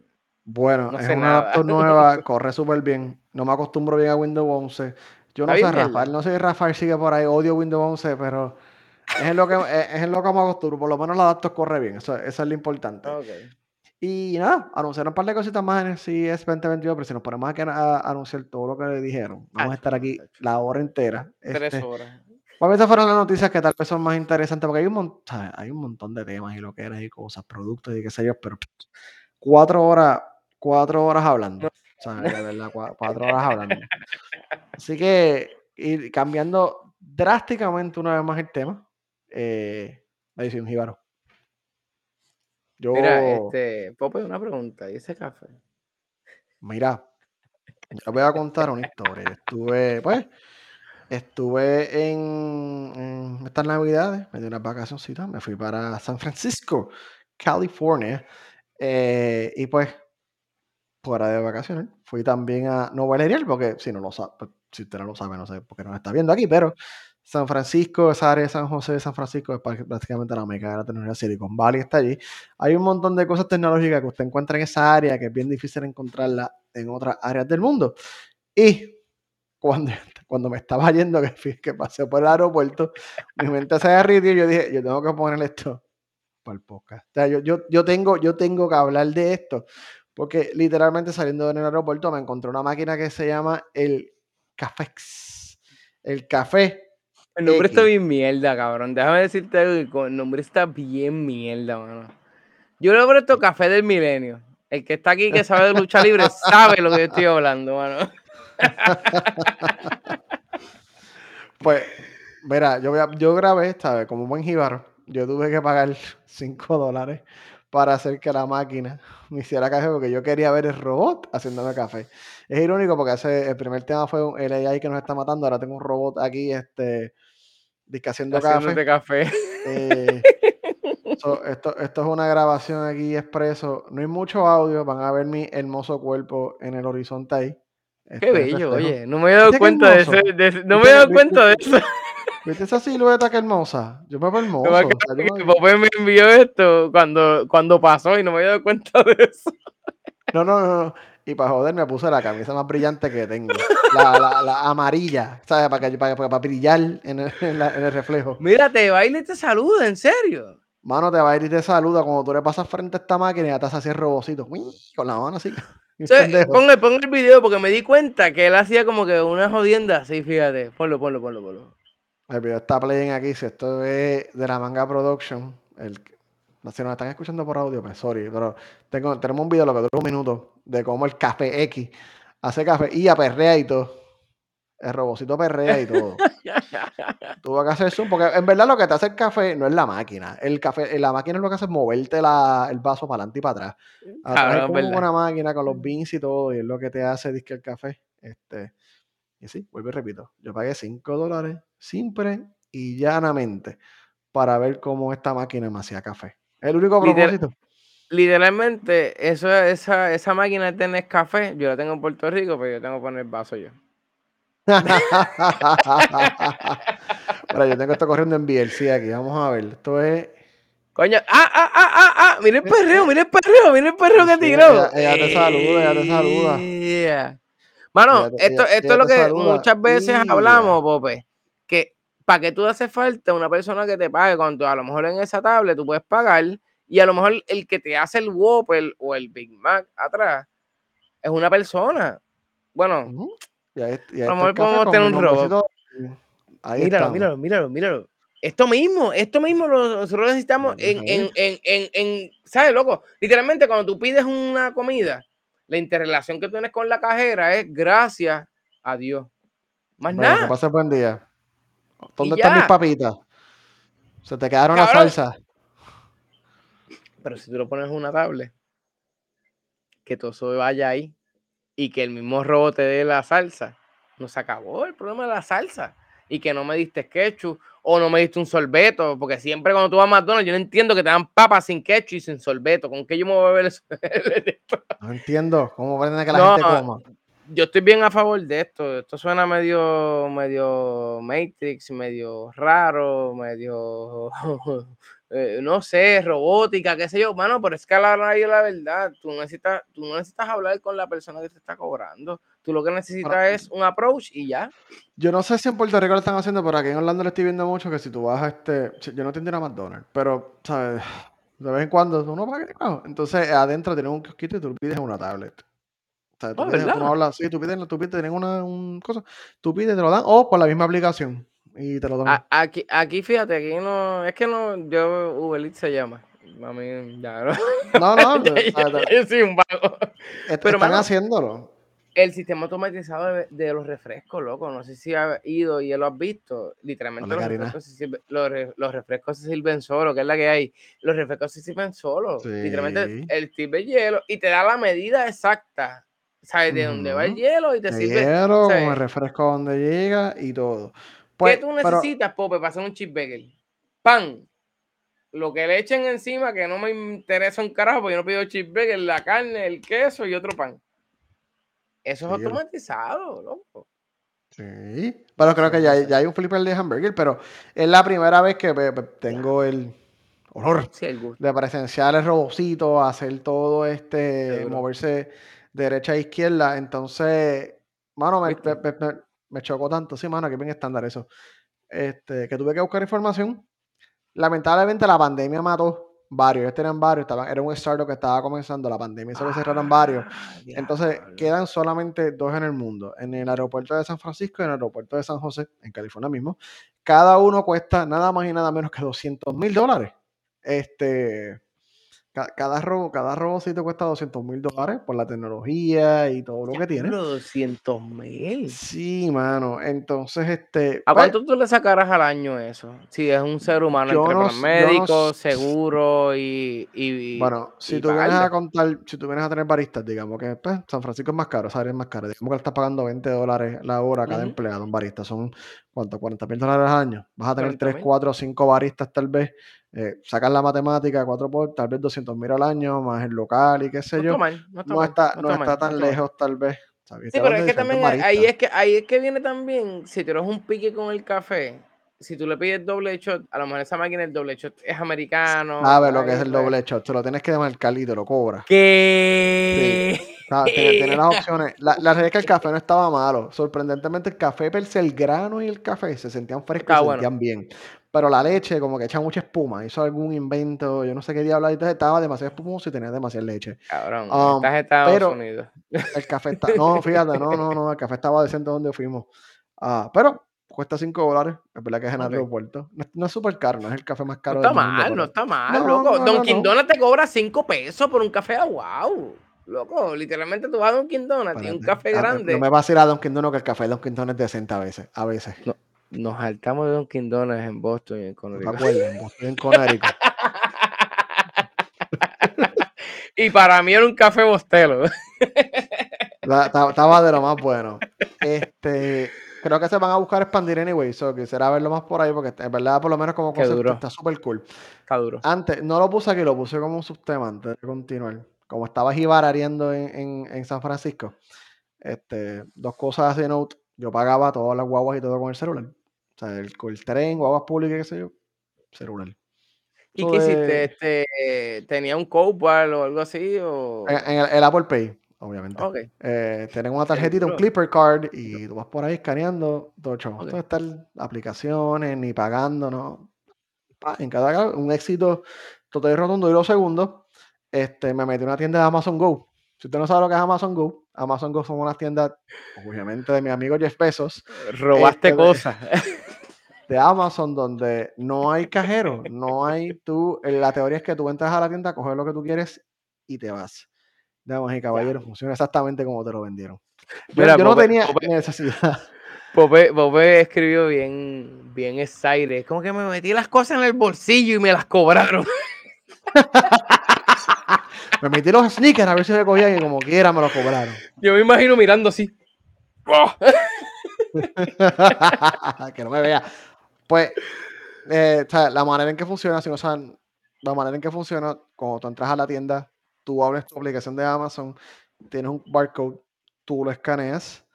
Speaker 1: Bueno, es una laptop nueva, corre súper bien. No me acostumbro bien a Windows 11. Yo no sé, Rafael, no sé si Rafael sigue por ahí, odio Windows 11, pero es en lo que, es en lo que me acostumbro. Por lo menos la laptop corre bien, eso, eso es lo importante. Okay. Y nada, anunciaron un par de cositas más en el CES 2022, pero si nos ponemos aquí a, anunciar todo lo que le dijeron, vamos a estar aquí la hora entera.
Speaker 2: Tres este, horas.
Speaker 1: ¿Cuáles fueron las noticias que tal vez son más interesantes? Porque hay un, montón, hay un montón de temas y lo que era y cosas, productos y qué sé yo, pero cuatro horas, cuatro horas hablando. O sea, de verdad, cuatro, horas hablando. Así que, y cambiando drásticamente una vez más el tema, eh, la edición Jíbaro.
Speaker 2: Mira, este, Pope, una pregunta, ¿y ese café?
Speaker 1: Mira, yo voy a contar una historia. Estuve, pues, estuve en, estas navidades, me di unas vacaciones, me fui para San Francisco, California, eh, y pues, fuera de vacaciones, fui también a no porque si no lo sabe, pues, si usted no lo sabe, no sé por qué no está viendo aquí, pero San Francisco, esa área de San José de San Francisco es prácticamente la meca de la tecnología Silicon Valley está allí. Hay un montón de cosas tecnológicas que usted encuentra en esa área que es bien difícil encontrarla en otras áreas del mundo. Y cuando, cuando me estaba yendo, que, que pasé por el aeropuerto, mi mente se derritió y yo dije, yo tengo que poner esto para el podcast. O sea, yo, yo, yo, tengo, yo tengo que hablar de esto, porque literalmente saliendo del aeropuerto me encontré una máquina que se llama el Cafex. El café
Speaker 2: el nombre está bien mierda, cabrón. Déjame decirte algo, el nombre está bien mierda, mano. Yo le esto Café del Milenio. El que está aquí, que sabe de lucha libre, sabe lo que yo estoy hablando, mano.
Speaker 1: pues, mira, yo, yo grabé esta vez, como buen jíbaro, yo tuve que pagar 5 dólares para hacer que la máquina me hiciera café porque yo quería ver el robot haciéndome café. Es irónico porque ese, el primer tema fue el AI que nos está matando, ahora tengo un robot aquí este, haciendo café.
Speaker 2: café.
Speaker 1: Eh, esto, esto es una grabación aquí expreso. No hay mucho audio, van a ver mi hermoso cuerpo en el horizonte ahí.
Speaker 2: Qué este, bello, oye, no me he dado cuenta de, eso. no me he dado cuenta de eso.
Speaker 1: ¿Viste esa silueta que hermosa? Yo me veo hermoso.
Speaker 2: Mi papá me envió esto cuando, cuando pasó y no me había dado cuenta de eso.
Speaker 1: No, no, no. Y para joder me puse la camisa más brillante que tengo. La, la, la amarilla, ¿sabes? Para, para, para, brillar en el, en, el, reflejo.
Speaker 2: Mira, te va y te saluda, en serio.
Speaker 1: Mano, te va a ir y te saluda. Cuando tú le pasas frente a esta máquina, ya estás así el robocito. Con la mano así.
Speaker 2: ponle, ponle, el video porque me di cuenta que él hacía como que una jodienda así, fíjate. Ponlo, ponlo, ponlo, ponlo.
Speaker 1: El video está playing aquí, si esto es de la manga production, el, si nos están escuchando por audio, pues sorry, pero tengo, tenemos un video lo que dura un minuto de cómo el café X hace café y aperrea y todo. El robocito perrea y todo. Tuvo que hacer zoom, porque en verdad lo que te hace el café no es la máquina. El café, la máquina es lo que hace es moverte la, el vaso para adelante y para atrás. Atrás es como una máquina con los beans y todo, y es lo que te hace disque el café. Este, y sí, vuelvo y repito, yo pagué 5 dólares simple y llanamente para ver cómo esta máquina me hacía café. El único propósito.
Speaker 2: Literalmente, eso, esa, esa máquina de Nescafé, yo la tengo en Puerto Rico, pero yo tengo que poner vaso yo.
Speaker 1: Bueno, yo tengo esto corriendo en BLC aquí. Vamos a ver. Esto es.
Speaker 2: Coño, ah, ah, ah, ah, ah, mira el perreo, mira el perreo, mira el perreo que
Speaker 1: Sí,
Speaker 2: tiró.
Speaker 1: ella- ella te saluda, ella te saluda.
Speaker 2: Yeah. Mano,
Speaker 1: Ella
Speaker 2: esto, esto es lo que
Speaker 1: saluda.
Speaker 2: muchas veces
Speaker 1: Yeah.
Speaker 2: hablamos, Pope, que para que tú hace falta una persona que te pague cuando a lo mejor en esa tablet tú puedes pagar y a lo mejor el que te hace el Whopper o el Big Mac atrás es una persona. Bueno,
Speaker 1: ahí
Speaker 2: A lo mejor podemos tener un robot.
Speaker 1: Ahí
Speaker 2: míralo,
Speaker 1: estamos.
Speaker 2: míralo, míralo, míralo. Esto mismo, esto mismo lo- nosotros necesitamos en, en, en, en, en- ¿sabes, loco? Literalmente cuando tú pides una comida, la interrelación que tienes con la cajera es gracias a Dios. Más
Speaker 1: Bueno, que
Speaker 2: nada.
Speaker 1: pase buen día. ¿Dónde están mis papitas? Se te quedaron las salsas.
Speaker 2: Pero si tú lo pones en una tablet, que todo eso vaya ahí y que el mismo robot te dé la salsa, no se acabó el problema de la salsa. Y que no me diste ketchup o no me diste un sorbeto, porque siempre cuando tú vas a McDonald's, yo no entiendo que te dan papas sin ketchup y sin sorbeto. ¿Con qué yo me voy a beber eso?
Speaker 1: No entiendo cómo pretende que la
Speaker 2: No,
Speaker 1: gente coma.
Speaker 2: yo estoy bien a favor de esto. Esto suena medio, medio Matrix, medio raro, medio, eh, no sé, robótica, qué sé yo. Mano, pero es que a la de la verdad, tú, necesitas, tú no necesitas hablar con la persona que te está cobrando. Tú lo que necesitas es un approach y ya.
Speaker 1: Yo no sé si en Puerto Rico lo están haciendo, pero aquí en Orlando le estoy viendo mucho que si tú vas a este. Yo no entiendo a McDonald's, pero, ¿sabes? De vez en cuando uno va a Entonces adentro tienen un kiosquito y tú pides una tablet. O sea, tú,
Speaker 2: Oh,
Speaker 1: pides, tú no
Speaker 2: ¿verdad?
Speaker 1: hablas, sí, tú pides, tú pides, tienen una un cosa, tú pides, te lo dan, o por la misma aplicación y te lo dan.
Speaker 2: A- Aquí, aquí, fíjate, aquí no, es que no, yo, Uber Eats se llama. A mí, ya, no.
Speaker 1: No, no,
Speaker 2: yo soy un vago.
Speaker 1: est-
Speaker 2: pero,
Speaker 1: están
Speaker 2: mano,
Speaker 1: haciéndolo.
Speaker 2: El sistema automatizado de, de los refrescos, loco. No sé si ha ido y lo has visto. Literalmente los refrescos, se sirve- los, re- los refrescos se sirven solo, que es la que hay. Los refrescos se sirven solos. Literalmente el sirve hielo y te da la medida exacta. ¿Sabes? De dónde va el hielo y te
Speaker 1: De
Speaker 2: sirve.
Speaker 1: hielo, con el refresco donde llega y todo.
Speaker 2: ¿Qué
Speaker 1: Pues,
Speaker 2: tú
Speaker 1: pero
Speaker 2: necesitas, Pope, para hacer un cheeseburger? Pan. Lo que le echen encima, que no me interesa un carajo, porque yo no pido cheeseburger, la carne, el queso y otro pan. Eso es
Speaker 1: Sí,
Speaker 2: automatizado, loco.
Speaker 1: Sí, pero creo que ya, hay- ya hay un flipper de hamburger, pero es la primera vez que tengo el honor
Speaker 2: Sí, el
Speaker 1: de presenciar el robocito, hacer todo este,
Speaker 2: Seguro.
Speaker 1: moverse derecha a izquierda. Entonces, mano, me,
Speaker 2: ¿Viste?
Speaker 1: me- me- me chocó tanto. Sí, mano, que bien estándar eso. Este, que tuve que buscar información. Lamentablemente la pandemia mató varios. Ellos tenían varios, estaban, era un startup que estaba comenzando, la pandemia que cerraran varios.
Speaker 2: Ah,
Speaker 1: Entonces
Speaker 2: diablo.
Speaker 1: quedan solamente dos en el mundo, en el aeropuerto de San Francisco y en el aeropuerto de San José, en California mismo. Cada uno cuesta nada más y nada menos que 200 mil dólares. Este, ca- cada, robo, cada robocito cuesta 200 mil dólares por la tecnología y todo lo que tiene.
Speaker 2: Diablo, 200 mil.
Speaker 1: Sí, mano. Entonces, este,
Speaker 2: ¿A
Speaker 1: pues,
Speaker 2: cuánto tú le sacarás al año eso? Si es un ser humano entre
Speaker 1: no
Speaker 2: médico, seguro y, y-
Speaker 1: bueno, si tú vienes a contar, si tú vienes a tener baristas, digamos que pues, San Francisco es más caro, esa área es más cara, digamos que le estás pagando 20 dólares la hora a cada empleado, un barista, son, ¿cuánto? 40 mil dólares al año. Vas a tener 3,
Speaker 2: 40.000.
Speaker 1: 4, 5 baristas tal vez, eh, sacas la matemática, 4 por, tal vez 200 mil al año, más el local y qué sé
Speaker 2: No
Speaker 1: yo.
Speaker 2: mal, no está
Speaker 1: No
Speaker 2: mal,
Speaker 1: está,
Speaker 2: no mal,
Speaker 1: tan lejos tal vez.
Speaker 2: Sí, pero es que también ahí es que, ahí es que viene también, si tú eres un pique con el café, si tú le pides doble shot, a lo mejor esa máquina el doble shot es americano.
Speaker 1: Sabes lo que es el
Speaker 2: pues,
Speaker 1: doble shot, te lo tienes que demarcar y te lo cobras. Sí,
Speaker 2: ¿Qué?
Speaker 1: tiene, tiene las opciones. La, la realidad es que el café no estaba malo. Sorprendentemente, el café per se, el grano y el café se sentían frescos y se
Speaker 2: bueno.
Speaker 1: sentían bien. Pero la leche, como que echa mucha espuma. Hizo algún invento, yo no sé qué diablo. Entonces estaba demasiado espumoso y tenía demasiada leche.
Speaker 2: Cabrón,
Speaker 1: Um,
Speaker 2: estás en Estados
Speaker 1: pero
Speaker 2: Unidos.
Speaker 1: el café está. No, fíjate, no, no, no. El café estaba decente donde fuimos. Ah, pero cuesta 5 dólares. Es verdad que es en el aeropuerto. No, es- no es súper caro, no es el café más
Speaker 2: No
Speaker 1: caro
Speaker 2: está
Speaker 1: del mundo.
Speaker 2: mal, no está mal,
Speaker 1: no,
Speaker 2: loco.
Speaker 1: no, no,
Speaker 2: Dunkin'
Speaker 1: no.
Speaker 2: Donuts te cobra 5 pesos por un café wow. Loco, literalmente tú vas a Dunkin' Donuts y un café
Speaker 1: Ah, No
Speaker 2: grande.
Speaker 1: me vas a ir a Dunkin' Donuts que el café de Dunkin' Donuts es decente a veces. A veces.
Speaker 2: No, nos saltamos de Dunkin' Donuts en Boston y en
Speaker 1: ¿No te
Speaker 2: Connecticut.
Speaker 1: En Boston, en Connecticut.
Speaker 2: y para mí era un café bostelo.
Speaker 1: Estaba de lo más bueno. Este, creo que se van a buscar expandir anyway, so quisiera verlo más por ahí porque en verdad por lo menos como concepto
Speaker 2: duro.
Speaker 1: está súper cool.
Speaker 2: Está duro.
Speaker 1: Antes, no lo puse aquí, lo puse como un subtema antes de continuar. Como estaba Jibar ariendo en, en, en San Francisco, este, dos cosas así, note, yo pagaba todas las guaguas y todo con el celular. O sea, el, el tren, guaguas públicas, qué sé yo, celular.
Speaker 2: ¿Y qué hiciste? Este, ¿Tenía un copal o algo así? O...
Speaker 1: En, en el, el Apple Pay, obviamente.
Speaker 2: Ok.
Speaker 1: Eh, tienen una tarjetita, un clipper card, y tú vas por ahí escaneando todo el show.
Speaker 2: Ok.
Speaker 1: Esto de estar aplicaciones, ni pagando, ¿no? En cada caso, un éxito total y rotundo. Y lo segundo, este, me metí en una tienda de Amazon Go. Si usted no sabe lo que es Amazon Go, Amazon Go son unas tiendas, obviamente, de mi amigo Jeff Bezos,
Speaker 2: Robaste
Speaker 1: Este,
Speaker 2: cosas.
Speaker 1: de Amazon, donde no hay cajero, no hay tú, eh, la teoría es que tú entras a la tienda, coges lo que tú quieres y te vas. Damas y caballeros, funciona exactamente como te lo vendieron. Yo,
Speaker 2: Mira,
Speaker 1: yo no tenía necesidad.
Speaker 2: Pope, Pope escribió bien, bien excited. Es como que me metí las cosas en el bolsillo y me las cobraron.
Speaker 1: Me metí los sneakers a ver si me cogían y como quiera me los cobraron.
Speaker 2: Yo me imagino mirando así.
Speaker 1: Que no me vea. Pues, eh, la manera en que funciona, si no saben, la manera en que funciona, cuando tú entras a la tienda, tú abres tu aplicación de Amazon, tienes un barcode, tú lo escaneas,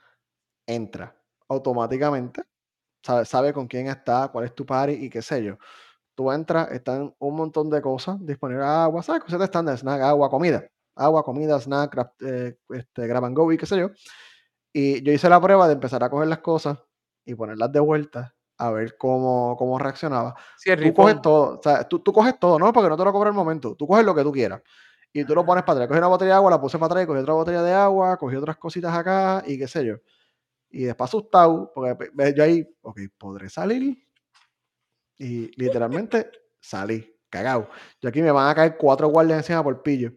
Speaker 1: entra automáticamente, sabe, sabe con quién está, cuál es tu party y qué sé yo. Tú entras, están un montón de cosas disponibles, agua, ¿sabes? Cosas de estándar, snack, agua, comida. Agua, comida, snack, grab, eh, este, grab and go y qué sé yo. Y yo hice la prueba de empezar a coger las cosas y ponerlas de vuelta a ver cómo, cómo reaccionaba.
Speaker 2: Sí,
Speaker 1: Tú coges todo, o sea, tú, tú coges todo, ¿no? Porque no te lo cobra el momento. Tú coges lo que tú quieras. Y tú lo pones para atrás. Cogí una botella de agua, la puse para atrás, cogí otra botella de agua, cogí otras cositas acá y qué sé yo. Y después asustado, porque yo ahí, ok, ¿podré salir? Y literalmente salí, cagado. Yo aquí me van a caer cuatro guardias encima por pillo.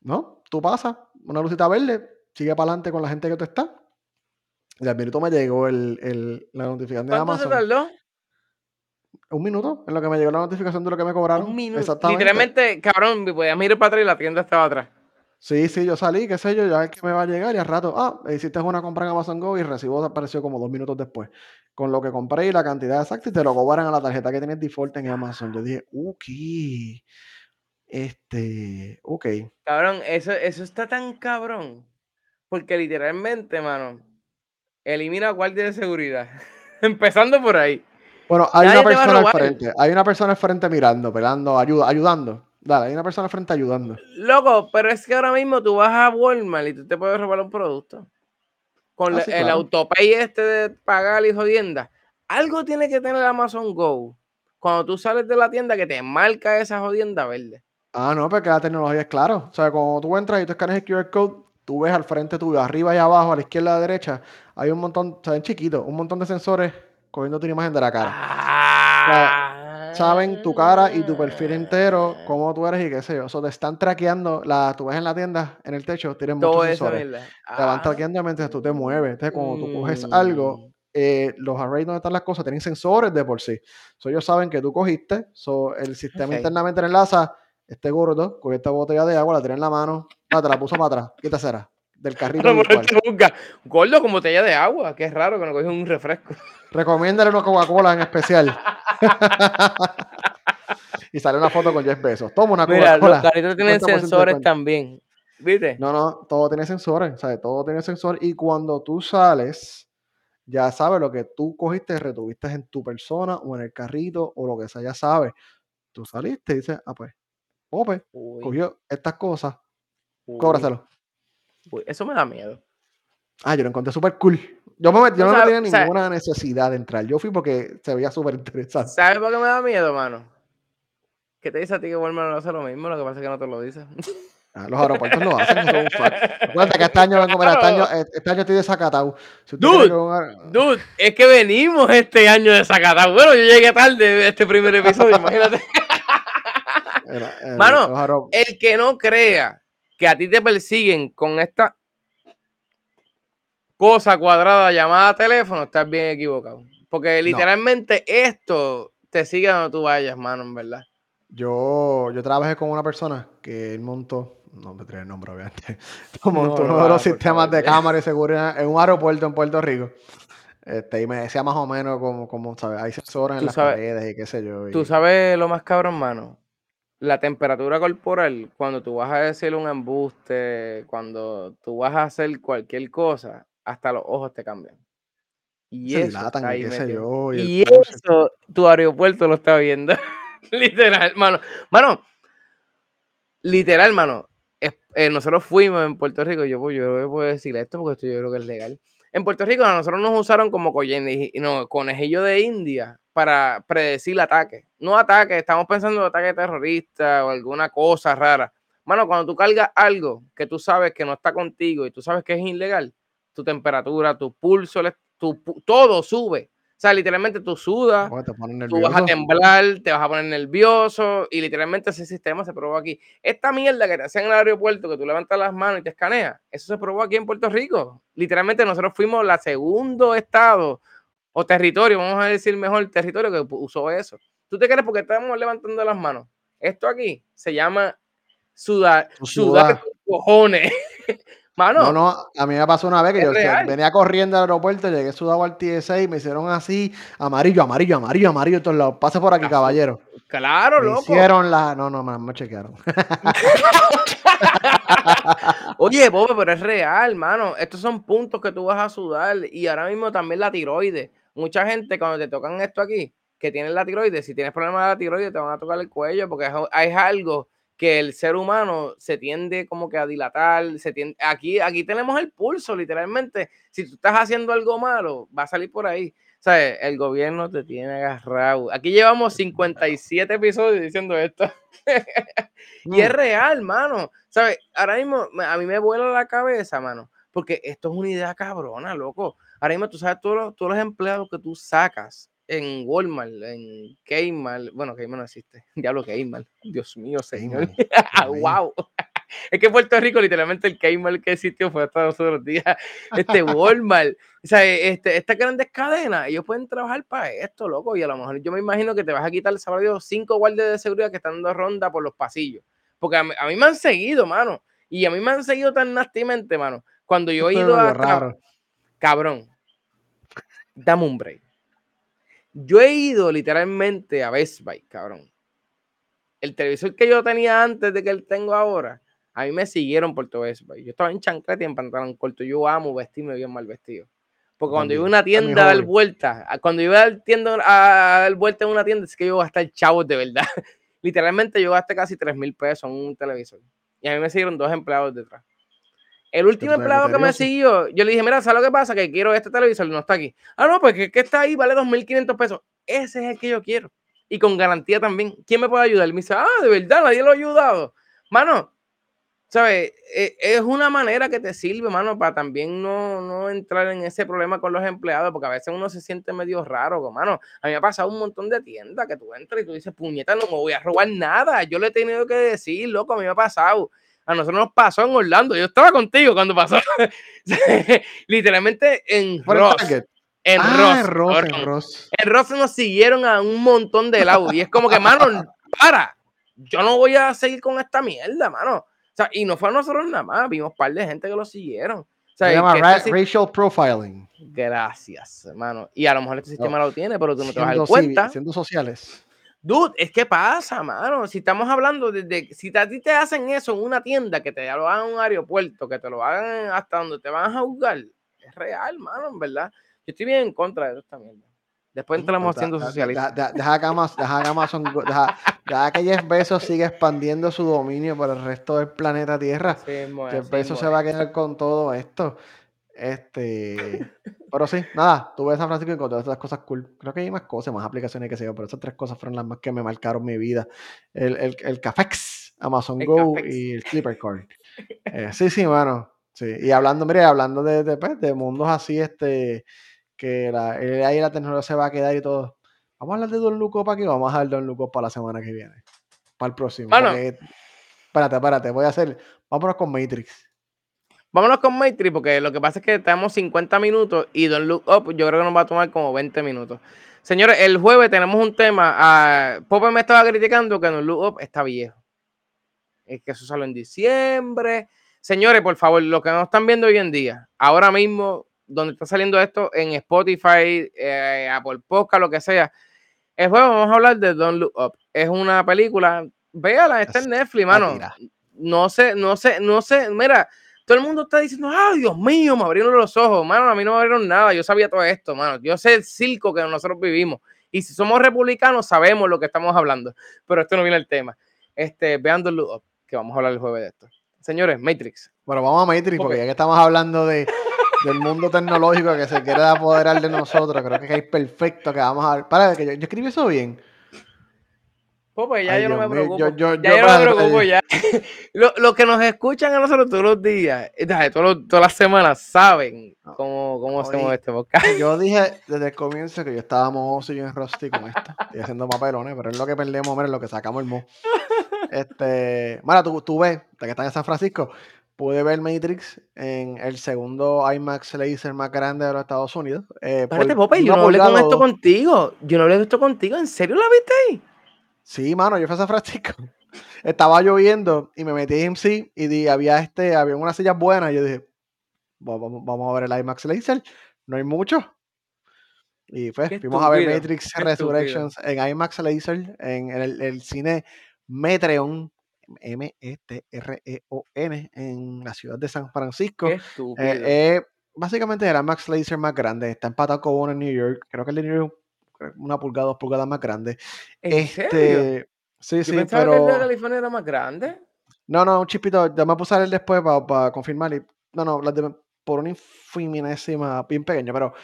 Speaker 1: ¿No? Tú pasas, una lucita verde, sigue para adelante con la gente que tú estás. Y al minuto me llegó el, el- la notificación de
Speaker 2: ¿Cuánto se
Speaker 1: Amazon.
Speaker 2: tardó?
Speaker 1: Un minuto en lo que me llegó la notificación de lo que me cobraron.
Speaker 2: Un minuto.
Speaker 1: Exactamente.
Speaker 2: Literalmente, cabrón, podías mirar para atrás y la tienda estaba atrás.
Speaker 1: Sí, sí, yo salí, qué sé yo, ya es que me va a llegar y al rato, ah, hiciste una compra en Amazon Go y el recibo apareció como dos minutos después. Con lo que compré y la cantidad exacta y te lo cobran a la tarjeta que tienes default en Amazon. Yo dije, ok, este, ok.
Speaker 2: Cabrón, eso, eso está tan cabrón. Porque literalmente, mano, elimina guardia de seguridad. Empezando por ahí.
Speaker 1: Bueno, hay
Speaker 2: Nadie
Speaker 1: una persona al frente, hay una persona al frente mirando, pelando, ayuda, ayudando. Dale, hay una persona al frente ayudando.
Speaker 2: Loco, pero es que ahora mismo tú vas a Walmart y tú te puedes robar un producto. Con
Speaker 1: Ah, sí,
Speaker 2: el
Speaker 1: claro.
Speaker 2: autopay este de pagar y jodienda. Algo tiene que tener Amazon Go. Cuando tú sales de la tienda que te marca esa jodienda verde.
Speaker 1: Ah, no, porque la tecnología es claro. O sea, cuando tú entras y tú escaneas el QR code, tú ves al frente tuyo, arriba y abajo, a la izquierda y a la derecha, hay un montón, o sea, en chiquito, un montón de sensores cogiendo tu imagen de la cara.
Speaker 2: Ah.
Speaker 1: Saben tu cara y tu perfil entero, cómo tú eres y qué sé yo. Eso te están traqueando, la, tú ves en la tienda, en el techo, tienen muchos
Speaker 2: Todo eso,
Speaker 1: sensores. Te van
Speaker 2: Ah.
Speaker 1: traqueando mientras tú te mueves. Entonces, cuando tú coges algo, eh, los arrays donde están las cosas tienen sensores de por sí. So, ellos saben que tú cogiste, so, el sistema internamente enlaza, este gordo, cogió esta botella de agua, la tiré en la mano, te la puso para atrás, ¿qué te será? Del carrito
Speaker 2: A lo mejor
Speaker 1: virtual.
Speaker 2: te busca, Gordo con botella de agua. Qué raro que no coges un refresco.
Speaker 1: Recomiéndale una Coca-Cola en especial. y sale una foto con Jeff Bezos. Toma una
Speaker 2: Mira, los
Speaker 1: Coca-Cola.
Speaker 2: carritos tienen
Speaker 1: 50% de
Speaker 2: sensores también. ¿Viste?
Speaker 1: No, no, todo tiene sensores, ¿sabes? Todo tiene sensores. Y cuando tú sales, ya sabes lo que tú cogiste, retuviste en tu persona o en el carrito o lo que sea, ya sabes. Tú saliste y dices, ah, pues, Pope
Speaker 2: Uy,
Speaker 1: cogió estas cosas,
Speaker 2: uy,
Speaker 1: cóbraselo.
Speaker 2: uy, Eso me da miedo.
Speaker 1: Ah, yo lo encontré súper cool. Yo, me, yo no
Speaker 2: sabes-
Speaker 1: tenía ninguna necesidad de entrar. Yo fui porque se veía súper interesante.
Speaker 2: ¿Sabes por qué me da miedo, mano? ¿Qué te dice a ti que Walmart no hace lo mismo? Lo que pasa es que no te lo dice.
Speaker 1: Ah, los aeropuertos lo hacen, eso es un fact. Acuérdate que este año vengo, mira, este año, este año estoy desacatado. Si
Speaker 2: Dude,
Speaker 1: que un
Speaker 2: Dude, es que venimos este año de Zacatau. Bueno, yo llegué tarde de este primer episodio, imagínate.
Speaker 1: era-
Speaker 2: Mano, El que no crea que a ti te persiguen con esta cosa cuadrada llamada teléfono, estás bien equivocado. Porque literalmente esto te sigue donde tú vayas, mano, en verdad.
Speaker 1: Yo, yo trabajé con una persona que él montó, no me trae el nombre obviamente, montó
Speaker 2: no
Speaker 1: uno de los sistemas de cámara y seguridad en un aeropuerto en Puerto Rico. Este, y me decía más o menos como, como ¿sabes? Hay sensores en las
Speaker 2: sabes,
Speaker 1: paredes y qué sé yo.
Speaker 2: tú sabes lo más cabrón, mano. La temperatura corporal, cuando tú vas a decir un embuste, cuando tú vas a hacer cualquier cosa, hasta los ojos te cambian. Y
Speaker 1: se
Speaker 2: eso
Speaker 1: y
Speaker 2: ahí
Speaker 1: qué sé
Speaker 2: metido.
Speaker 1: yo. Y,
Speaker 2: Y eso tu aeropuerto lo está viendo. Literal, mano. Mano, literal, mano. eh, nosotros fuimos en Puerto Rico. Yo, pues, yo creo que puedo decir esto porque esto yo creo que es legal. En Puerto Rico a nosotros nos usaron como no, conejillo de India para predecir ataques. No ataques, estamos pensando en ataques terroristas o alguna cosa rara. Mano, cuando tú cargas algo que tú sabes que no está contigo y tú sabes que es ilegal, tu temperatura, tu pulso, tu, todo sube. O sea, literalmente tú sudas, tú vas a temblar, te vas a poner nervioso y literalmente ese sistema se probó aquí. Esta mierda que te hacen en el aeropuerto, que tú levantas las manos y te escaneas, eso se probó aquí en Puerto Rico. Literalmente nosotros fuimos la segundo estado o territorio, vamos a decir mejor territorio que usó eso. ¿Tú te crees porque estamos levantando las manos? Esto aquí se llama sudar, sudar cojones. Mano,
Speaker 1: No, no, a mí me pasó una vez que yo
Speaker 2: real.
Speaker 1: venía corriendo al aeropuerto, llegué sudado al TSA y me hicieron así, amarillo, amarillo, amarillo, amarillo, todos lados. Pase por aquí, caballero.
Speaker 2: claro,
Speaker 1: Me
Speaker 2: loco.
Speaker 1: hicieron la. No, no, me, me chequearon.
Speaker 2: Oye, Bobe, pero es real, mano. Estos son puntos que tú vas a sudar. Y ahora mismo también la tiroides. Mucha gente, cuando te tocan esto aquí, que tienen la tiroides, si tienes problemas de la tiroides, te van a tocar el cuello, porque es, es algo que el ser humano se tiende como que a dilatar. Se tiende, aquí, aquí tenemos el pulso, literalmente. Si tú estás haciendo algo malo, va a salir por ahí. O sea, el gobierno te tiene agarrado. Aquí llevamos 57 episodios diciendo esto. Y es
Speaker 1: Mm.
Speaker 2: real, mano. ¿Sabes? Ahora mismo a mí me vuela la cabeza, mano. Porque esto es una idea cabrona, loco. Ahora mismo tú sabes todos los, todos los empleados que tú sacas en Walmart, en Kmart. Bueno, Kmart no existe. Diablo Kmart. Dios mío, señor.
Speaker 1: Kmart,
Speaker 2: wow. Es que Puerto Rico, literalmente, el Kmart que existió fue hasta los otros días. Este Walmart. O sea, este, estas grandes cadenas, ellos pueden trabajar para esto, loco. Y a lo mejor yo me imagino que te vas a quitar, sabrá Dios, cinco guardias de seguridad que están dando ronda por los pasillos. Porque a mí, a mí me han seguido, mano. Y a mí me han seguido tan nastimente, mano. Cuando yo he ido a. Cabrón. Dame un break. Yo he ido literalmente a Best Buy, cabrón. El televisor que yo tenía antes de que el tengo ahora, a mí me siguieron por todo Best Buy. Yo estaba en chancleta y en pantalón corto. Yo amo vestirme bien mal vestido. Porque
Speaker 1: Yo
Speaker 2: cuando iba a una tienda a dar
Speaker 1: hobby.
Speaker 2: vuelta, a- cuando iba a tienda, a dar vuelta en una tienda, es que yo gastar chavos de verdad. Literalmente yo gasté casi 3 mil pesos en un televisor. Y a mí me siguieron dos empleados detrás. El último empleado que me siguió, yo le dije, mira, ¿sabes lo que pasa? Que quiero este televisor, no está aquí. Ah, no, pues que, que está ahí, vale 2.500 pesos. Ese es el que yo quiero. Y con garantía también. ¿Quién me puede ayudar? Me dice, ah, de verdad, nadie lo ha ayudado. Mano, ¿sabes? Eh, es una manera que te sirve, mano, para también no, no entrar en ese problema con los empleados, porque a veces uno se siente medio raro, como, mano. A mí me ha pasado un montón de tiendas que tú entras y tú dices, puñeta, no me voy a robar nada. Yo le he tenido que decir, loco, a mí me ha pasado. A nosotros nos pasó en Orlando. Yo estaba contigo cuando pasó. Literalmente en Ross. En
Speaker 1: ah,
Speaker 2: Ross.
Speaker 1: en Ross, en Ross.
Speaker 2: En Ross nos siguieron a un montón de lados. Y es como que, mano, para. Yo no voy a seguir con esta mierda, mano. O sea, y no fue a nosotros nada más. Vimos un par de gente que lo siguieron. O sea,
Speaker 1: Se llama ra-
Speaker 2: este
Speaker 1: racial profiling.
Speaker 2: Gracias, hermano. Y a lo mejor este sistema lo tiene, pero tú no te vas a dar cuenta.
Speaker 1: siendo sociales.
Speaker 2: Dude, es que pasa, mano. Si estamos hablando de, de- si a ti te hacen eso en una tienda, que te lo hagan en un aeropuerto, que te lo hagan hasta donde te van a juzgar, es real, mano, en verdad. Yo estoy bien en contra de esta mierda. Después entramos
Speaker 1: Pues
Speaker 2: haciendo socialistas.
Speaker 1: Deja que Amazon, deja que Amazon deja, deja que Jeff Bezos siga expandiendo su dominio por el resto del planeta Tierra.
Speaker 2: Mismo es,
Speaker 1: Jeff Bezos se va a quedar con todo esto. Este, pero sí, nada, tuve San Francisco y encontré estas cosas cool. Creo que hay más cosas, más aplicaciones que yo, pero esas tres cosas fueron las más que me marcaron mi vida. El, el, el Cafex, Amazon
Speaker 2: El
Speaker 1: Go
Speaker 2: Cafex.
Speaker 1: y el Clipper Card. Eh, sí, sí, mano. Sí. Y hablando, mire, hablando de, de, pues, de mundos así, este, que la, AI y la tecnología se va a quedar y todo. Vamos a hablar de Don Luco para aquí, vamos a hablar de Don Luco para la semana que viene. Para el próximo.
Speaker 2: Mano.
Speaker 1: porque- espérate, espérate, voy a hacer. Vámonos con Matrix.
Speaker 2: Vámonos con Matrix, porque lo que pasa es que tenemos 50 minutos y Don't Look Up yo creo que nos va a tomar como 20 minutos. Señores, el jueves tenemos un tema. ah, Pope me estaba criticando que Don't Look Up está viejo. Es que eso salió en diciembre. Señores, por favor, lo que nos están viendo hoy en día, ahora mismo donde está saliendo esto, en Spotify, eh, Apple Podcast, lo que sea. El juego vamos a hablar de Don't Look Up. Es una película, véala, está en Netflix, mano. No sé, no sé, no sé, mira, todo el mundo está diciendo, ay, Dios mío, me abrieron los ojos, mano, a mí no me abrieron nada, yo sabía todo esto, mano, yo sé el circo que nosotros vivimos. Y si somos republicanos, sabemos lo que estamos hablando, pero esto no viene el tema. Este, vean Don't Look Up, que vamos a hablar el jueves de esto. Señores, Matrix.
Speaker 1: Bueno, vamos a Matrix, porque ya que estamos hablando de, del mundo tecnológico que se quiere apoderar de nosotros, creo que es perfecto que vamos a. Para, que yo, escribí eso bien.
Speaker 2: Pues ya yo no me preocupo. ya yo, no me preocupo ya. Los que nos escuchan a nosotros todos los días, todas las semanas, saben cómo, cómo hacemos este podcast.
Speaker 1: Yo dije desde el comienzo que yo estaba mohoso y en Rusty con esto. Estoy haciendo papelones, pero es lo que perdemos, es lo que sacamos el mo. Este, Mara, tú, tú ves, de que estás en San Francisco, pude ver Matrix en el segundo IMAX laser más grande de los Estados Unidos.
Speaker 2: Eh, Espérate, Pope, yo no hablé con esto contigo. Yo no hablé de esto contigo. ¿En serio la viste ahí?
Speaker 1: Sí, mano, yo fui a San Francisco. Estaba lloviendo y me metí en MC y di, había este, había unas sillas buenas. Y yo dije, vamos, vamos a ver el IMAX laser. No hay mucho. Y pues, fuimos a ver Matrix Resurrections en IMAX Laser, en el, el cine Metreon, M-E-T-R-E-O-N, en la ciudad de San Francisco. Eh, eh, básicamente era Max Laser más grande. Está empatado con uno en New York. Creo que el de New York una pulgada, dos pulgadas más grande.
Speaker 2: ¿En este, serio? Sí, Yo sí, pensaba pero... que el de California era más grande.
Speaker 1: No, no, un chipito. Ya me puse a ver después para, confirmar. Y, no, no, por una infinitésima, bien pequeña, pero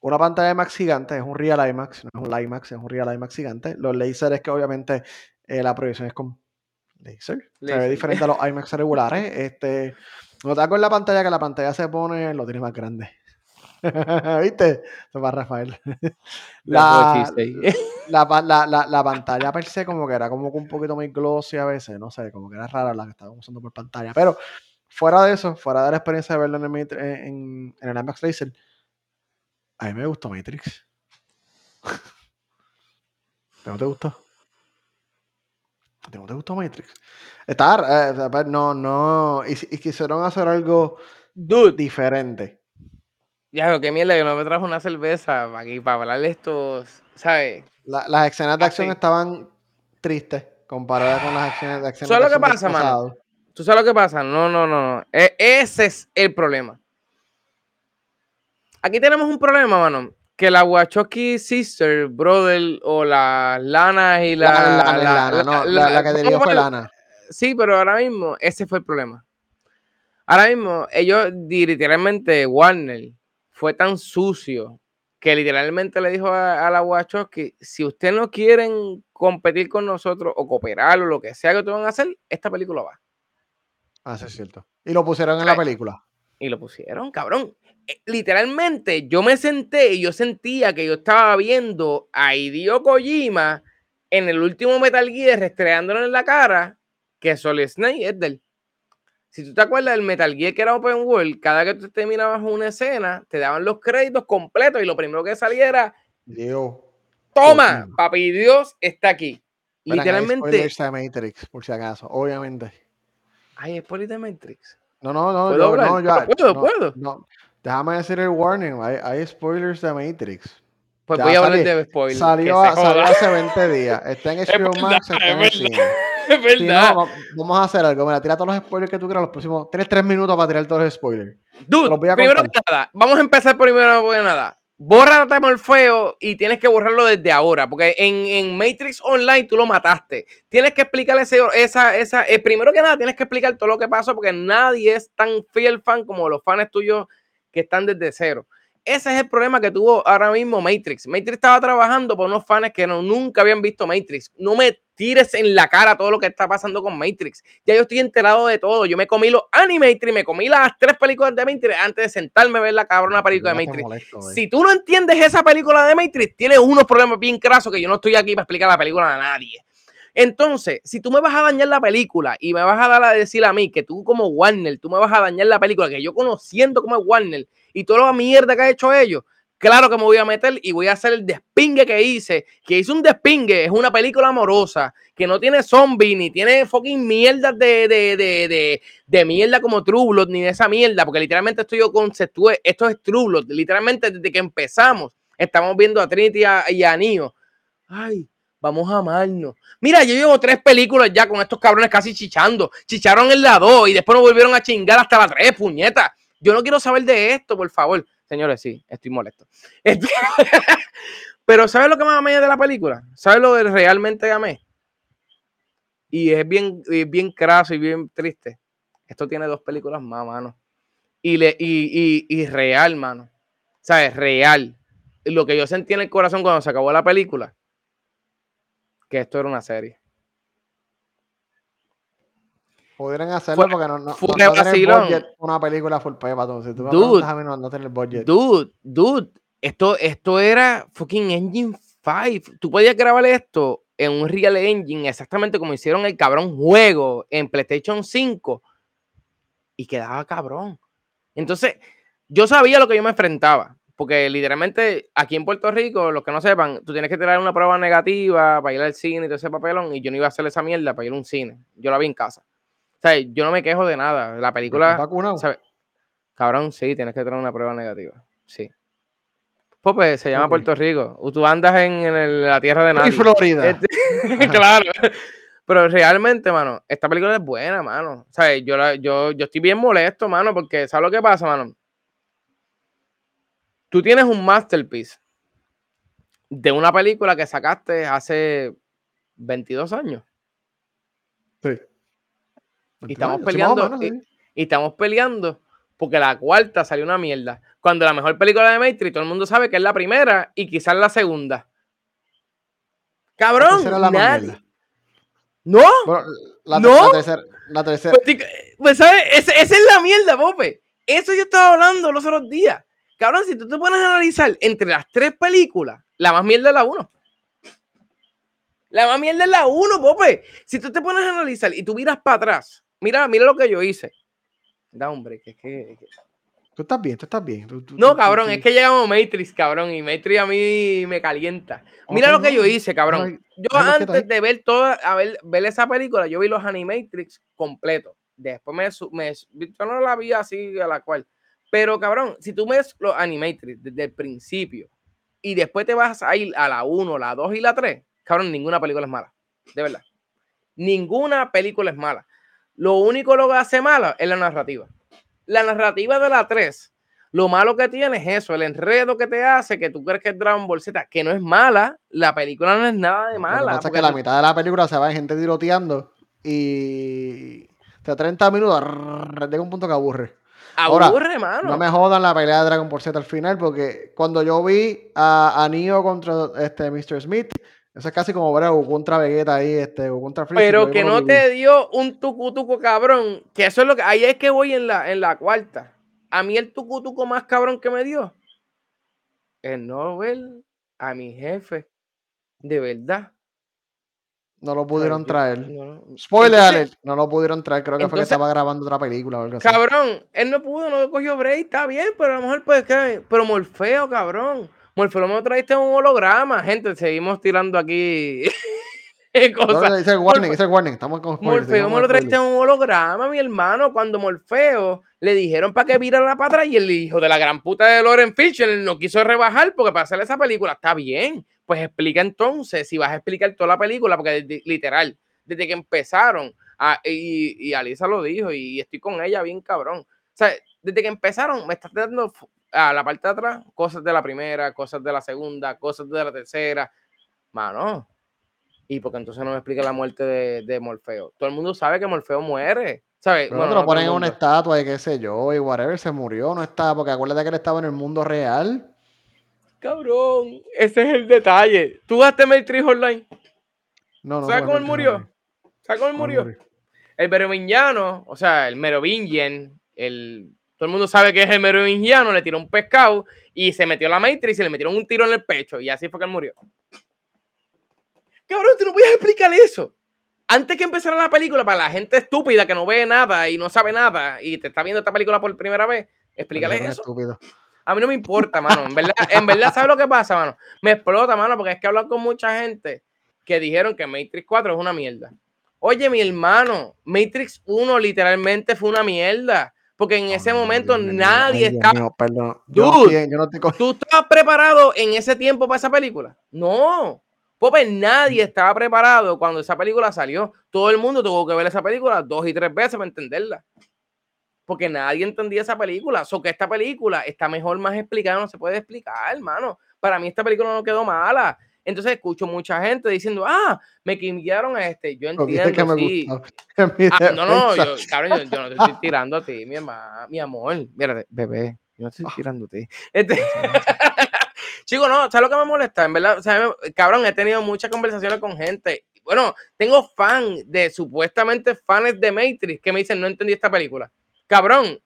Speaker 1: una pantalla IMAX gigante, es un Real IMAX, no es un IMAX, es un Real IMAX gigante. Los lasers que obviamente eh, la proyección es con laser. Se ve diferente a los IMAX regulares. Este, no te en la pantalla que la pantalla se pone, lo tiene más grande. ¿Viste? Eso va Rafael. la, la, la, la, pantalla per se como que era como un poquito más glossy a veces, no sé, como que era rara la que estaba usando por pantalla. Pero fuera de eso, fuera de la experiencia de verlo en el, en, en el IMAX Laser, a mí me gustó Matrix. ¿No te gustó? ¿No te gustó Matrix? Está, eh, pues, no, no, y, quisieron hacer algo diferente.
Speaker 2: Ya, qué mierda, que no me trajo una cerveza para aquí, para hablar de estos, ¿sabes?
Speaker 1: las escenas de acción estaban tristes comparadas con las escenas de acción.
Speaker 2: ¿Tú sabes lo que pasa, mano? ¿Tú sabes lo que pasa? No, no, no. E, ese es el problema. Aquí tenemos un problema, mano que la Wachowski Sister, Brother, o la Lana y la.
Speaker 1: La, Lana, no, la, que debió fue Lana.
Speaker 2: Sí, pero ahora mismo ese fue el problema. Ahora mismo, ellos, literalmente, Warner fue tan sucio que literalmente le dijo a, la Wachowski: si ustedes no quieren competir con nosotros o cooperar o lo que sea que ustedes van a hacer, esta película va.
Speaker 1: Ah, sí, es cierto. Y lo pusieron en la película.
Speaker 2: Y lo pusieron, cabrón. Eh, literalmente yo me senté y yo sentía que yo estaba viendo a Hideo Kojima en el último Metal Gear restregándolo en la cara que Solid Snake es del. Si tú te acuerdas del Metal Gear que era Open World, cada que tú terminabas una escena, te daban los créditos completos y lo primero que saliera
Speaker 1: Dios.
Speaker 2: Toma, papi, Dios está aquí. Literalmente.
Speaker 1: Hay Matrix, por si acaso, obviamente.
Speaker 2: Hay spoilers de Matrix.
Speaker 1: No, no, no, yo, no, ya. Puedo, puedo. No, Déjame decir el warning, hay, spoilers de Matrix.
Speaker 2: Pues voy a hablar de spoilers.
Speaker 1: Salió, hace 20 días. Está en HBO Max, está en el cine. Es verdad. vamos a hacer algo. Mira, tira todos los spoilers que tú quieras los próximos. Tienes tres minutos para tirar todos los spoilers.
Speaker 2: Dude, primero que nada, vamos a empezar primero que nada. Borra feo y tienes que borrarlo desde ahora, porque en, en, Matrix Online tú lo mataste. Tienes que explicarle esa, esa, eh, primero que nada, tienes que explicar todo lo que pasó, porque nadie es tan fiel fan como los fans tuyos que están desde cero. Ese es el problema que tuvo ahora mismo Matrix. Matrix estaba trabajando por unos fans que no, nunca habían visto Matrix. No me tires en la cara todo lo que está pasando con Matrix. Ya yo estoy enterado de todo. Yo me comí los Animatrix, me comí las tres películas de Matrix antes de sentarme a ver la cabrona película de Matrix. si tú no entiendes esa película de Matrix, tienes unos problemas bien crasos que yo no estoy aquí para explicar la película a nadie. Entonces, si tú me vas a dañar la película y me vas a dar a decir a mí que tú como Warner, tú me vas a dañar la película, que yo conociendo como es Warner y toda la mierda que ha hecho ellos, claro que me voy a meter y voy a hacer el despingue que hice. Que hice un despingue, es una película amorosa, que no tiene zombies, ni tiene fucking mierdas de, de, de, de, de mierda como True Blood, ni de esa mierda, porque literalmente esto yo conceptué, esto es True Blood, literalmente desde que empezamos, estamos viendo a Trinity y a Neo. Ay, vamos a amarnos. Mira, yo llevo tres películas ya con estos cabrones casi chichando. Chicharon en la 2 y después nos volvieron a chingar hasta la 3, puñeta. Yo no quiero saber de esto, por favor. Señores, sí, estoy molesto. Pero ¿sabes lo que más amé de la película? ¿Sabes lo que realmente amé? Y es bien, bien craso y bien triste. Esto tiene dos películas más, mano. Y, le, y, y, y real, mano. ¿Sabes? Real. Lo que yo sentí en el corazón cuando se acabó la película que esto era una serie.
Speaker 1: Pudieran hacerlo porque no, no,
Speaker 2: fue
Speaker 1: no
Speaker 2: budget
Speaker 1: una película full pepa. Entonces, tú
Speaker 2: dude,
Speaker 1: a mí no, no tener budget.
Speaker 2: Dude, dude, esto, esto era fucking Engine 5. Tú podías grabar esto en un Real Engine exactamente como hicieron el cabrón juego en PlayStation 5 y quedaba cabrón. Entonces, yo sabía lo que yo me enfrentaba. Porque literalmente aquí en Puerto Rico, los que no sepan, tú tienes que tener una prueba negativa para ir al cine y todo ese papelón. Y yo no iba a hacer esa mierda para ir a un cine. Yo la vi en casa. O sea, yo no me quejo de nada. La película. ¿sabes? Cabrón, sí, tienes que tener una prueba negativa. Sí. Pues, pues se llama Puerto Rico. Tú andas en, la tierra de nadie.
Speaker 1: Y Florida. Este,
Speaker 2: claro. Pero realmente, mano, esta película es buena, mano. O sea, yo, yo, yo estoy bien molesto, mano, porque ¿sabes lo que pasa, mano? tú tienes un masterpiece de una película que sacaste hace 22 años.
Speaker 1: Sí.
Speaker 2: Y estamos peleando. y, estamos peleando porque la cuarta salió una mierda. Cuando la mejor película de Matrix, todo el mundo sabe que es la primera y quizás la segunda. Cabrón, la nadie. ¿No?
Speaker 1: la, ¿No? tercera. La tercera.
Speaker 2: Pues, pues ¿sabes? Esa, esa es la mierda, Pope. Eso yo estaba hablando los otros días. Cabrón, si tú te pones a analizar entre las tres películas, la más mierda es la uno. La más mierda es la uno, Pope. Si tú te pones a analizar y tú miras para atrás, mira, mira lo que yo hice. Da, hombre, que es que,
Speaker 1: Tú estás bien, tú estás bien.
Speaker 2: no, cabrón, es que llegamos Matrix, cabrón, y Matrix a mí me calienta. Mira lo que yo hice, cabrón. yo antes de ver toda, a ver, ver esa película, yo vi los Animatrix completos. Después me, me, yo no la vi así a la cual. Pero cabrón, si tú ves los Animatrix desde el principio y después te vas a ir a la 1, la 2 y la 3, cabrón, ninguna película es mala. De verdad. Ninguna película es mala. Lo único lo que hace mala es la narrativa. La narrativa de la 3, lo malo que tiene es eso, el enredo que te hace, que tú crees que es Dragon Ball Z, que no es mala, la película no es nada de mala.
Speaker 1: que que la mitad de la película se va gente tiroteando y te 30 minutos, llega un punto que aburre.
Speaker 2: Aburre, mano.
Speaker 1: No me jodan la pelea de Dragon Ball Z al final, porque cuando yo vi a, a Neo contra este Mr. Smith, eso es casi como ver a contra Vegeta ahí, este, contra
Speaker 2: Freezer. Pero que no te dio un tucutuco cabrón, que eso es lo que, ahí es que voy en la, en la cuarta. A mí el tucutuco más cabrón que me dio es no ver a mi jefe, de verdad.
Speaker 1: No lo pudieron traer. Spoiler alert, no lo pudieron traer. Creo que fue que estaba grabando otra película o algo
Speaker 2: así. Cabrón, él no pudo, no cogió break, está bien, pero a lo mejor pues que. Pero Morfeo, cabrón. Morfeo me traiste un holograma. Gente, seguimos tirando aquí.
Speaker 1: cosas. No, dice warning, dice warning. Estamos con
Speaker 2: Morfeo me lo traiste un holograma, mi hermano. Cuando Morfeo le dijeron para que virara la patra y el hijo de la gran puta de Loren Fisher no quiso rebajar porque para hacer esa película está bien pues explica entonces, si vas a explicar toda la película, porque literal, desde que empezaron, y, y, Alisa lo dijo, y estoy con ella bien cabrón. O sea, desde que empezaron, me estás dando a la parte de atrás cosas de la primera, cosas de la segunda, cosas de la tercera. Mano. Y porque entonces no me explica la muerte de, Morfeo. Todo el mundo sabe que Morfeo muere. ¿sabes?
Speaker 1: Pero lo ponen en una estatua y qué sé yo, y whatever, se murió, no está, porque acuérdate que él estaba en el mundo real.
Speaker 2: Cabrón, ese es el detalle. ¿Tú jugaste Matrix Online?
Speaker 1: No, no.
Speaker 2: ¿Sabes cómo él murió? ¿Sabes cómo él murió? El merovingiano, o sea, el merovingian, el... todo el mundo sabe que es el merovingiano, le tiró un pescado y se metió la Matrix y le metieron un tiro en el pecho y así fue que él murió. Cabrón, tú no puedes explicar eso. Antes que empezara la película, para la gente estúpida que no ve nada y no sabe nada y te está viendo esta película por primera vez, explícale eso. Estúpido. A mí no me importa, mano. En verdad, en verdad, ¿sabes lo que pasa, mano? Me explota, mano, porque es que he hablado con mucha gente que dijeron que Matrix 4 es una mierda. Oye, mi hermano, Matrix 1 literalmente fue una mierda. Porque en ese momento nadie estaba.
Speaker 1: perdón.
Speaker 2: Dude, yo no te... ¿Tú estabas preparado en ese tiempo para esa película? No. Pope, nadie estaba preparado cuando esa película salió. Todo el mundo tuvo que ver esa película dos y tres veces para entenderla. Porque nadie entendía esa película. O que esta película está mejor más explicada, no se puede explicar, hermano. Para mí esta película no quedó mala. Entonces escucho mucha gente diciendo, ah, me quimiaron a este. Yo entiendo, sí. Ah, no, no, yo, cabrón, yo, no te estoy tirando a ti, mi, mi amor. Mira, bebé, yo no estoy ah. tirando a ti. Este... Chico, no, ¿sabes lo que me molesta? En verdad, cabrón, he tenido muchas conversaciones con gente. Bueno, tengo fans de supuestamente fans de Matrix que me dicen, no entendí esta película. Cabrón,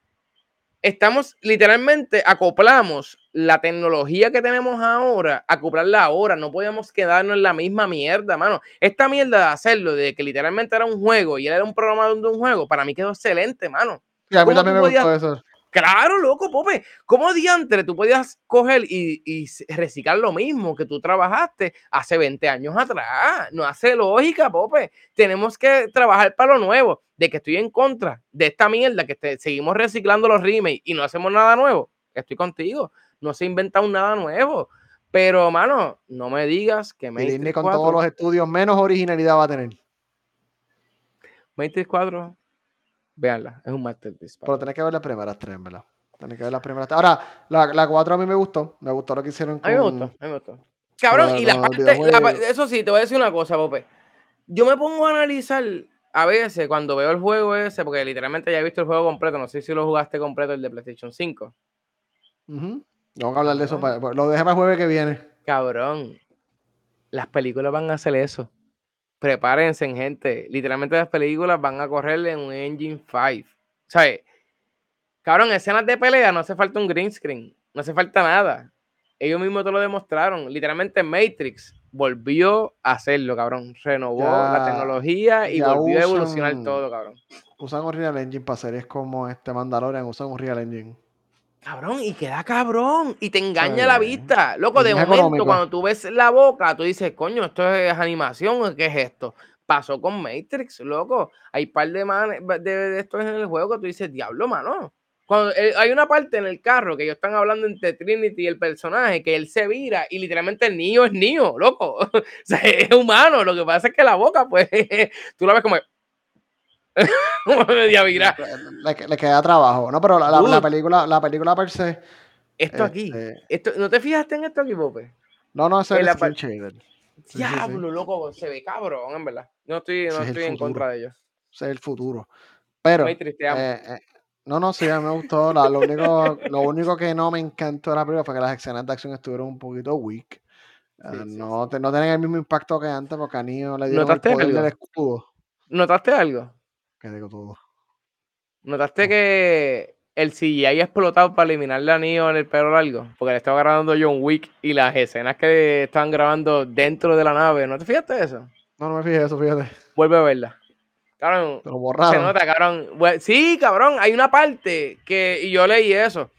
Speaker 2: estamos literalmente acoplamos la tecnología que tenemos ahora, acoplarla ahora, no podíamos quedarnos en la misma mierda, mano. Esta mierda de hacerlo, de que literalmente era un juego y él era un programador de un juego, para mí quedó excelente, mano.
Speaker 1: Y a mí también me gustó eso.
Speaker 2: Claro, loco, Pope. ¿Cómo diantre tú podías coger y, y, reciclar lo mismo que tú trabajaste hace 20 años atrás? No hace lógica, Pope. Tenemos que trabajar para lo nuevo. De que estoy en contra de esta mierda, que seguimos reciclando los remakes y no hacemos nada nuevo. Estoy contigo. No se inventa un nada nuevo. Pero, mano, no me digas que
Speaker 1: Matrix Disney con todos los estudios menos originalidad va a tener.
Speaker 2: Matrix 4 Veanla, es un masterpiece.
Speaker 1: Pero tenés que ver las primeras tres, ¿verdad? Tenés que ver las primeras tres. Ahora, la, la cuatro a mí me gustó. Me gustó lo que hicieron
Speaker 2: con... A mí me gustó, a mí me gustó. Cabrón, y la parte, eso sí, te voy a decir una cosa, Pope. Yo me pongo a analizar a veces cuando veo el juego ese, porque literalmente ya he visto el juego completo, no sé si lo jugaste completo, el de PlayStation 5.
Speaker 1: Vamos a hablar de eso, lo dejé para el jueves que viene.
Speaker 2: Cabrón, las películas van a hacer eso prepárense, gente. Literalmente las películas van a correr en un Engine 5. ¿Sabes? Cabrón, escenas de pelea no hace falta un green screen. No hace falta nada. Ellos mismos te lo demostraron. Literalmente Matrix volvió a hacerlo, cabrón. Renovó la tecnología y volvió a evolucionar todo, cabrón.
Speaker 1: Usan un Real Engine para series como este Mandalorian, usan un Real Engine.
Speaker 2: Cabrón, y queda cabrón. Y te engaña la vista. Loco, de momento, cuando tú ves la boca, tú dices, coño, esto es animación, ¿qué es esto? Pasó con Matrix, loco. Hay un par de, man de, estos en el juego que tú dices, diablo, mano. Cuando eh, hay una parte en el carro que ellos están hablando entre Trinity y el personaje, que él se vira y literalmente el niño es niño, loco. o sea, es humano. Lo que pasa es que la boca, pues, tú la ves como
Speaker 1: le, le, queda trabajo, ¿no? Pero la, película, la película per se.
Speaker 2: Esto aquí. Este esto, ¿No te fijaste en esto aquí, Pope?
Speaker 1: No, no, es el skin shader.
Speaker 2: Diablo, loco, se ve cabrón, en verdad. No estoy, no estoy en contra de ellos.
Speaker 1: Ese es el futuro. Pero. Eh, eh, no, no, sí, a mí me gustó. lo, único, lo único que no me encantó de la película fue que las escenas de acción estuvieron un poquito weak. Ah, no, no tienen el mismo impacto que antes porque a Nio le dieron el poder del escudo.
Speaker 2: ¿Notaste algo?
Speaker 1: Que digo todo.
Speaker 2: ¿Notaste que el CGI ha explotado para eliminarle a Neo en el pelo largo? Porque le estaba grabando John Wick y las escenas que estaban grabando dentro de la nave. ¿No te fijaste de eso?
Speaker 1: No, no me fijé eso, fíjate.
Speaker 2: Vuelve a verla. Cabrón,
Speaker 1: Lo borraron.
Speaker 2: Se nota, cabrón. Sí, cabrón, hay una parte que, y yo leí eso.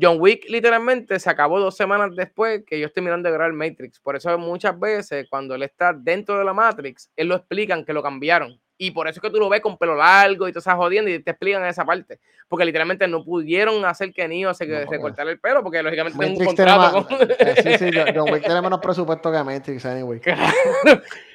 Speaker 2: John Wick literalmente se acabó dos semanas después que yo estoy mirando de grabar Matrix. Por eso muchas veces cuando él está dentro de la Matrix, él lo explican que lo cambiaron. Y por eso es que tú lo ves con pelo largo y todas esas jodiendo y te explican esa parte. Porque literalmente no pudieron hacer que Neo se, no, cortara el pelo porque lógicamente tiene un contrato con...
Speaker 1: Eh, sí, sí, John Wick tiene menos presupuesto que Matrix, anyway.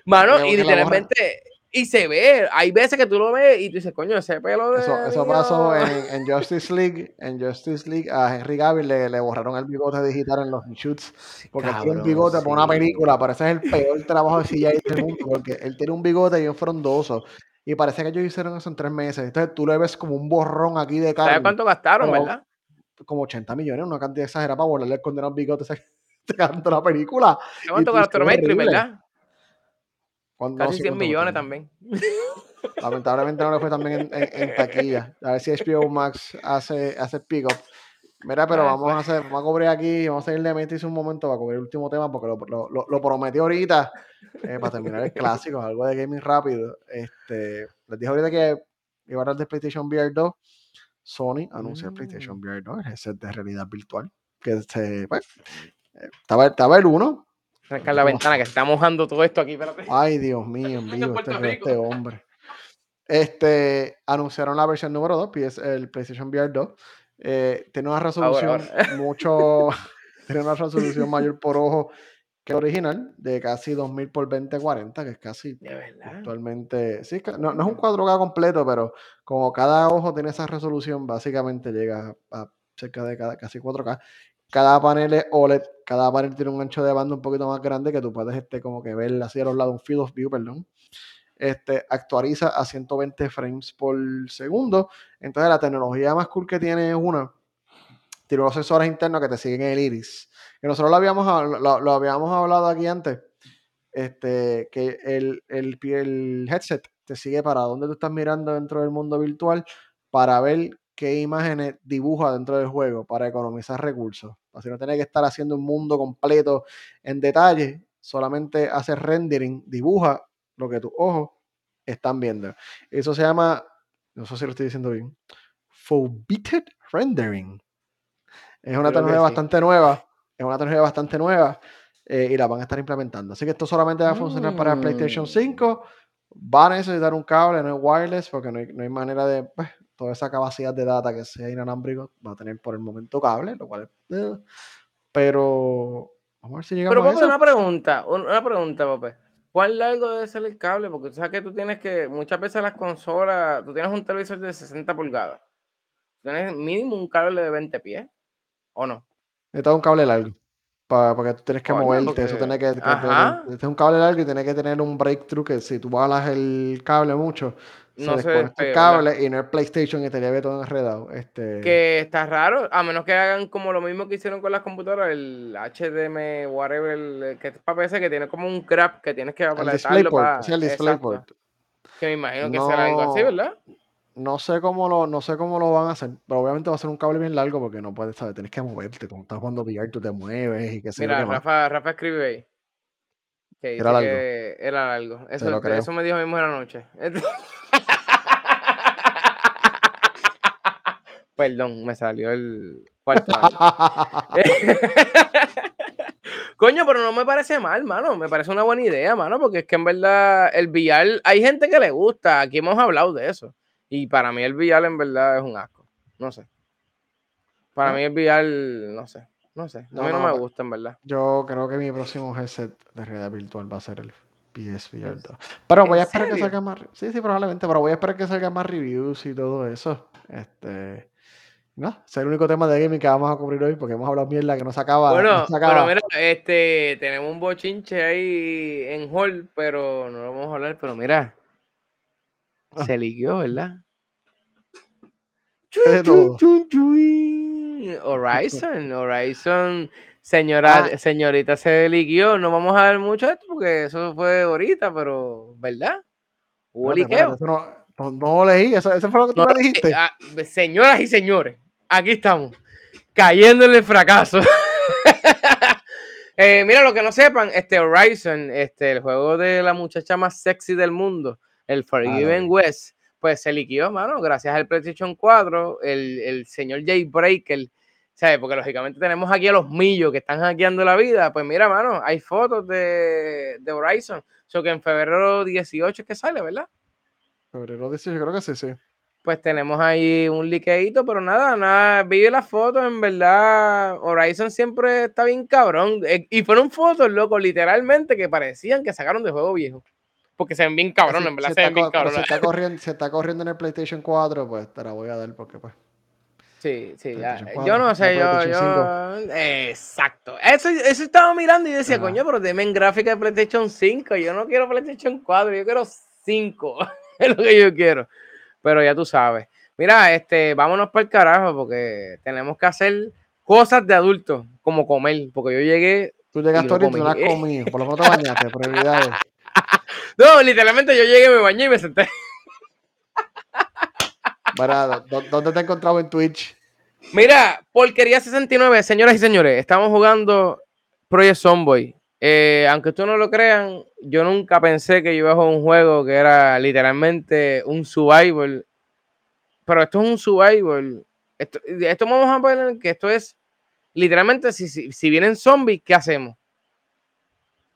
Speaker 2: Mano, y literalmente y se ve, hay veces que tú lo ves y tú dices, coño, ese pelo de.
Speaker 1: Eso, eso pasó en, en, Justice League. En Justice League a Henry Cavill le, le borraron el bigote digital en los shoots. Porque tiene un bigote por una película. Parece el peor trabajo de CGI del mundo. Porque él tiene un bigote y un frondoso. Y parece que ellos hicieron eso en tres meses. Entonces tú le ves como un borrón aquí de cara.
Speaker 2: ¿Sabes cuánto gastaron, verdad?
Speaker 1: Como 80 millones, una cantidad exagerada para volverle a condenar bigotes sacando la película.
Speaker 2: ¿Cuánto gastaron Matrix, verdad? Casi 100 millones también.
Speaker 1: Lamentablemente no le fue también en, taquilla. A ver si HBO Max hace, hace pick up. Mira, pero ah, vamos a hacer, vamos a cubrir aquí, vamos a ir de Matrix un momento para cubrir el último tema porque lo, lo, lo prometí ahorita eh, para terminar el clásico, algo de gaming rápido. Este, les dije ahorita que iba a hablar de PlayStation VR 2. Sony anuncia el PlayStation mm. VR 2, el set de realidad virtual. que pues, estaba, estaba el 1.
Speaker 2: Sacar la ventana que está mojando todo esto aquí. Espérate.
Speaker 1: Ay, Dios mío, este, este, hombre. Este, anunciaron la versión número 2, PS, el PlayStation VR 2. Eh, tiene una resolución mucho, tiene una resolución mayor por ojo que el original, de casi 2000 por 2040, que es casi actualmente. Sí, no, no, es un 4K completo, pero como cada ojo tiene esa resolución, básicamente llega a cerca de cada, casi 4K. Cada panel es OLED, cada panel tiene un ancho de banda un poquito más grande que tú puedes este, como que ver así a los lados, un field of view, perdón. Este, actualiza a 120 frames por segundo. Entonces la tecnología más cool que tiene es una, tiene los sensores internos que te siguen el iris que nosotros lo habíamos, lo, habíamos hablado aquí antes, este, que el, el, el, headset te sigue para donde tú estás mirando dentro del mundo virtual para ver qué imágenes dibuja dentro del juego para economizar recursos. Así no tener que estar haciendo un mundo completo en detalle, solamente hace rendering, dibuja lo que tus ojos están viendo. Eso se llama, no sé si lo estoy diciendo bien, Forbidden Rendering. Es una tecnología bastante nueva es una tecnología bastante nueva eh, y la van a estar implementando. Así que esto solamente va a funcionar para PlayStation 5. Mm. Va a necesitar un cable, no es wireless, porque no hay, manera de. Pues, toda esa capacidad de data que sea inalámbrico va a tener por el momento cable, lo cual es. Eh, pero. Vamos a ver si llegamos
Speaker 2: Pero,
Speaker 1: a eso.
Speaker 2: una pregunta, una pregunta, Pope. ¿Cuál largo debe ser el cable? Porque tú sabes que tú tienes que, muchas veces las consolas, tú tienes un televisor de 60 pulgadas. Tienes mínimo un cable de 20 pies, ¿o no?
Speaker 1: Necesitas un cable largo. porque tú tienes que moverte, eso tiene que, este es un cable largo y tiene que tener un breakthrough que si tú balas el cable mucho, no se desconecta el cable y no el PlayStation y te lleve todo enredado. Este...
Speaker 2: Que está raro, a menos que hagan como lo mismo que hicieron con las computadoras, el HDMI, whatever, el, que es para PC, que tiene como un crap que tienes que
Speaker 1: el DisplayPort, sí, el DisplayPort.
Speaker 2: Que me imagino que será algo así, ¿verdad?
Speaker 1: No sé cómo lo, no sé cómo lo van a hacer, pero obviamente va a ser un cable bien largo porque no puedes saber, tienes que moverte, como estás jugando VR, tú te mueves y qué sé
Speaker 2: Mira, Rafa, Rafa escribe ahí. Que era largo. Que era largo. Eso, eso me dijo mismo en la noche. Perdón, me salió el cuarto Coño, pero no me parece mal, mano. Me parece una buena idea, mano, porque es que en verdad el VR, hay gente que le gusta. Aquí hemos hablado de eso. Y para mí el VR en verdad es un asco. No sé. Para mí el VR, no sé. No sé. a mí no, me gusta en verdad.
Speaker 1: Yo creo que mi próximo headset de realidad virtual va a ser el PSVR 2. Pero voy a esperar que salga más. Sí, sí, probablemente. Pero voy a esperar que salga más reviews y todo eso. Este. No, es el único tema de gaming que vamos a cubrir hoy porque hemos hablado mierda que no se acaba.
Speaker 2: Bueno, pero mira, este, tenemos un bochinche ahí en hall, pero no lo vamos a hablar. Pero mira, Ah. Se liguió, ¿verdad? Horizon, Horizon, señora, ah. señorita se liguió. No vamos a ver mucho esto porque eso fue ahorita, pero ¿verdad? Hubo liqueo.
Speaker 1: No, no, leí, eso, fue lo que tú me dijiste.
Speaker 2: Ah, señoras y señores, aquí estamos, cayendo en el fracaso. Eh, mira, lo que no sepan, este Horizon, este, el juego de la muchacha más sexy del mundo, el Forgiven West, pues se liquidó, mano, gracias al PlayStation 4, el, el señor Jay Breaker, ¿sabes? Porque lógicamente tenemos aquí a los millos que están hackeando la vida. Pues mira, mano, hay fotos de, de Horizon. Eso que en febrero 18 es que sale, ¿verdad?
Speaker 1: Febrero 18, creo que sí, sí.
Speaker 2: Pues tenemos ahí un liqueito, pero nada, nada, vi las fotos, en verdad, Horizon siempre está bien cabrón. Eh, y fueron fotos, loco, literalmente, que parecían que sacaron de juego viejo porque se ven bien cabrones, en verdad se, ven bien cabrones.
Speaker 1: Está, corriendo, si está corriendo en el PlayStation 4, pues te la voy a dar porque pues.
Speaker 2: Sí, sí, yo no sé, yo, yo exacto. Eso, eso estaba mirando y decía, coño, pero deme en gráfica de PlayStation 5. Yo no quiero PlayStation 4, yo quiero 5. es lo que yo quiero. Pero ya tú sabes. Mira, este, vámonos para el carajo, porque tenemos que hacer cosas de adultos, como comer, porque yo llegué.
Speaker 1: Tú llegaste ahorita y tú no has comido, por lo menos te bañaste, prioridades.
Speaker 2: no, literalmente yo llegué, me bañé y me senté.
Speaker 1: ¿dónde te he encontrado en Twitch?
Speaker 2: Mira, Porquería 69, señoras y señores, estamos jugando Project Zomboy. Eh, aunque tú no lo crean, yo nunca pensé que yo iba a jugar un juego que era literalmente un survival. Pero esto es un survival. Esto, esto vamos a ver que esto es Literalmente, si, si, si vienen zombies, ¿qué hacemos?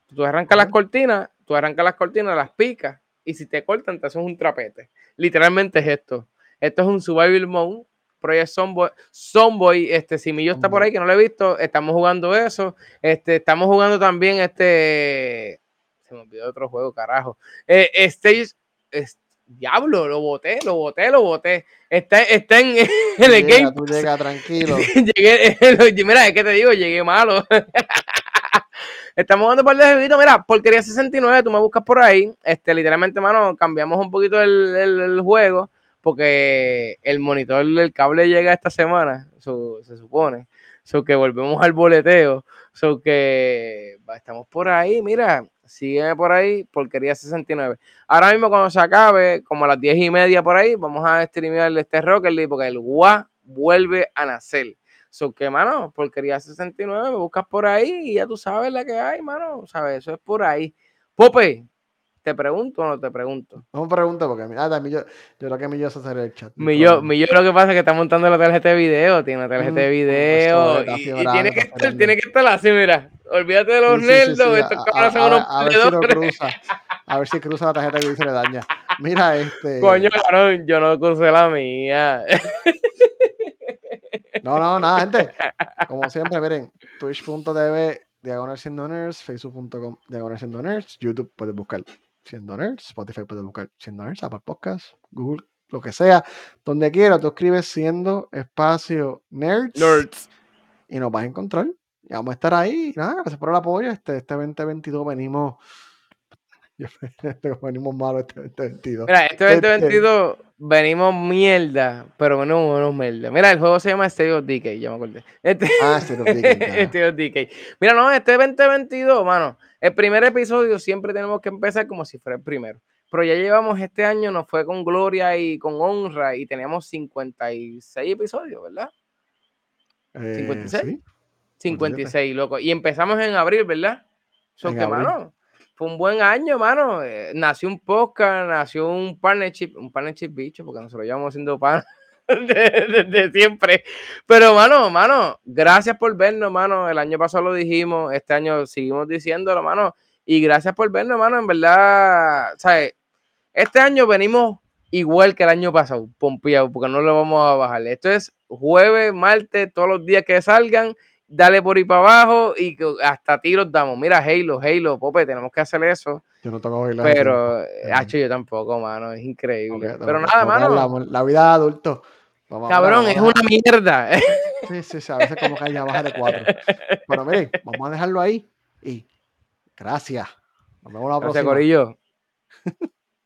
Speaker 2: Tú arrancas las cortinas, tú arrancas las cortinas, las picas, y si te cortan, te haces un trapete. Literalmente es esto. Esto es un survival mode. Project Zomboy, Zomboy este, si Millo está por ahí, que no lo he visto, estamos jugando eso. Este, estamos jugando también este. Se me olvidó otro juego, carajo. Eh, Stage. diablo, lo boté, lo boté, lo boté. Está, está en, el
Speaker 1: game. Tú llega tranquilo.
Speaker 2: llegué, mira, es que te digo, llegué malo. Estamos jugando par de jueguitos. Mira, porquería 69, tú me buscas por ahí. Este, literalmente, mano, cambiamos un poquito el, el, juego porque el monitor del cable llega esta semana, se supone. So que volvemos al boleteo. So que estamos por ahí, mira, sígueme por ahí, porquería 69. Ahora mismo cuando se acabe, como a las 10 y media por ahí, vamos a streamear este Rocket League porque el WA vuelve a nacer. So que, mano, porquería 69, me buscas por ahí y ya tú sabes la que hay, mano. ¿Sabes? Eso es por ahí. Pope, ¿te pregunto o no te pregunto?
Speaker 1: No pregunta porque ah, yo, yo creo que Millo se hacer el chat.
Speaker 2: Millo, Millo lo que pasa es que está montando la tarjeta de video, tiene la tarjeta de mm, video y, tiene, que estar, tiene que estar así, mira. Olvídate de los nerdos, estos cabros son unos
Speaker 1: a, ver si cruza, a ver si cruza la tarjeta que se le daña. Mira este.
Speaker 2: Coño, yo no crucé la mía.
Speaker 1: No, no, nada, gente. Como siempre, miren, twitch.tv, diagonal siendo nerds, facebook.com, diagonal siendo nerds, YouTube puedes buscar siendo nerds, Spotify puedes buscar siendo nerds, Apple Podcasts, Google, lo que sea, donde quiera, tú escribes siendo espacio nerds,
Speaker 2: nerds.
Speaker 1: y nos vas a encontrar. Y vamos a estar ahí. Nada, gracias por el apoyo. Este, este 2022 venimos venimos malos este 2022.
Speaker 2: Mira, este 2022 este venimos mierda, pero venimos, menos mierda. Mira, el juego se llama of Decay, ya me acordé. Este,
Speaker 1: ah, of Decay.
Speaker 2: Decay. Mira, no, este 2022, mano, el primer episodio siempre tenemos que empezar como si fuera el primero. Pero ya llevamos este año, nos fue con gloria y con honra y teníamos 56 episodios, ¿verdad? 56. Eh, 56, loco. Y empezamos en abril, ¿verdad? Son que, mano, fue un buen año, mano. Eh, nació un podcast, nació un partnership, un partnership bicho, porque nosotros llevamos haciendo pan desde siempre. Pero, mano, mano, gracias por vernos, mano. El año pasado lo dijimos, este año seguimos diciéndolo, mano. Y gracias por vernos, mano. En verdad, ¿sabes? Este año venimos igual que el año pasado, pompeado, porque no lo vamos a bajar. Esto es jueves, martes, todos los días que salgan dale por ahí para abajo y hasta tiros damos. Mira, Halo, Halo, Pope, tenemos que hacer eso.
Speaker 1: Yo no toco bailar.
Speaker 2: Pero, Hacho, yo tampoco, mano, es increíble. pero nada, mano.
Speaker 1: La, vida de adulto.
Speaker 2: Cabrón, es una mierda.
Speaker 1: Sí, sí, sí, a veces como que ya baja de cuatro. Pero miren, vamos a dejarlo ahí y gracias. Nos vemos la próxima.
Speaker 2: Gracias, Corillo.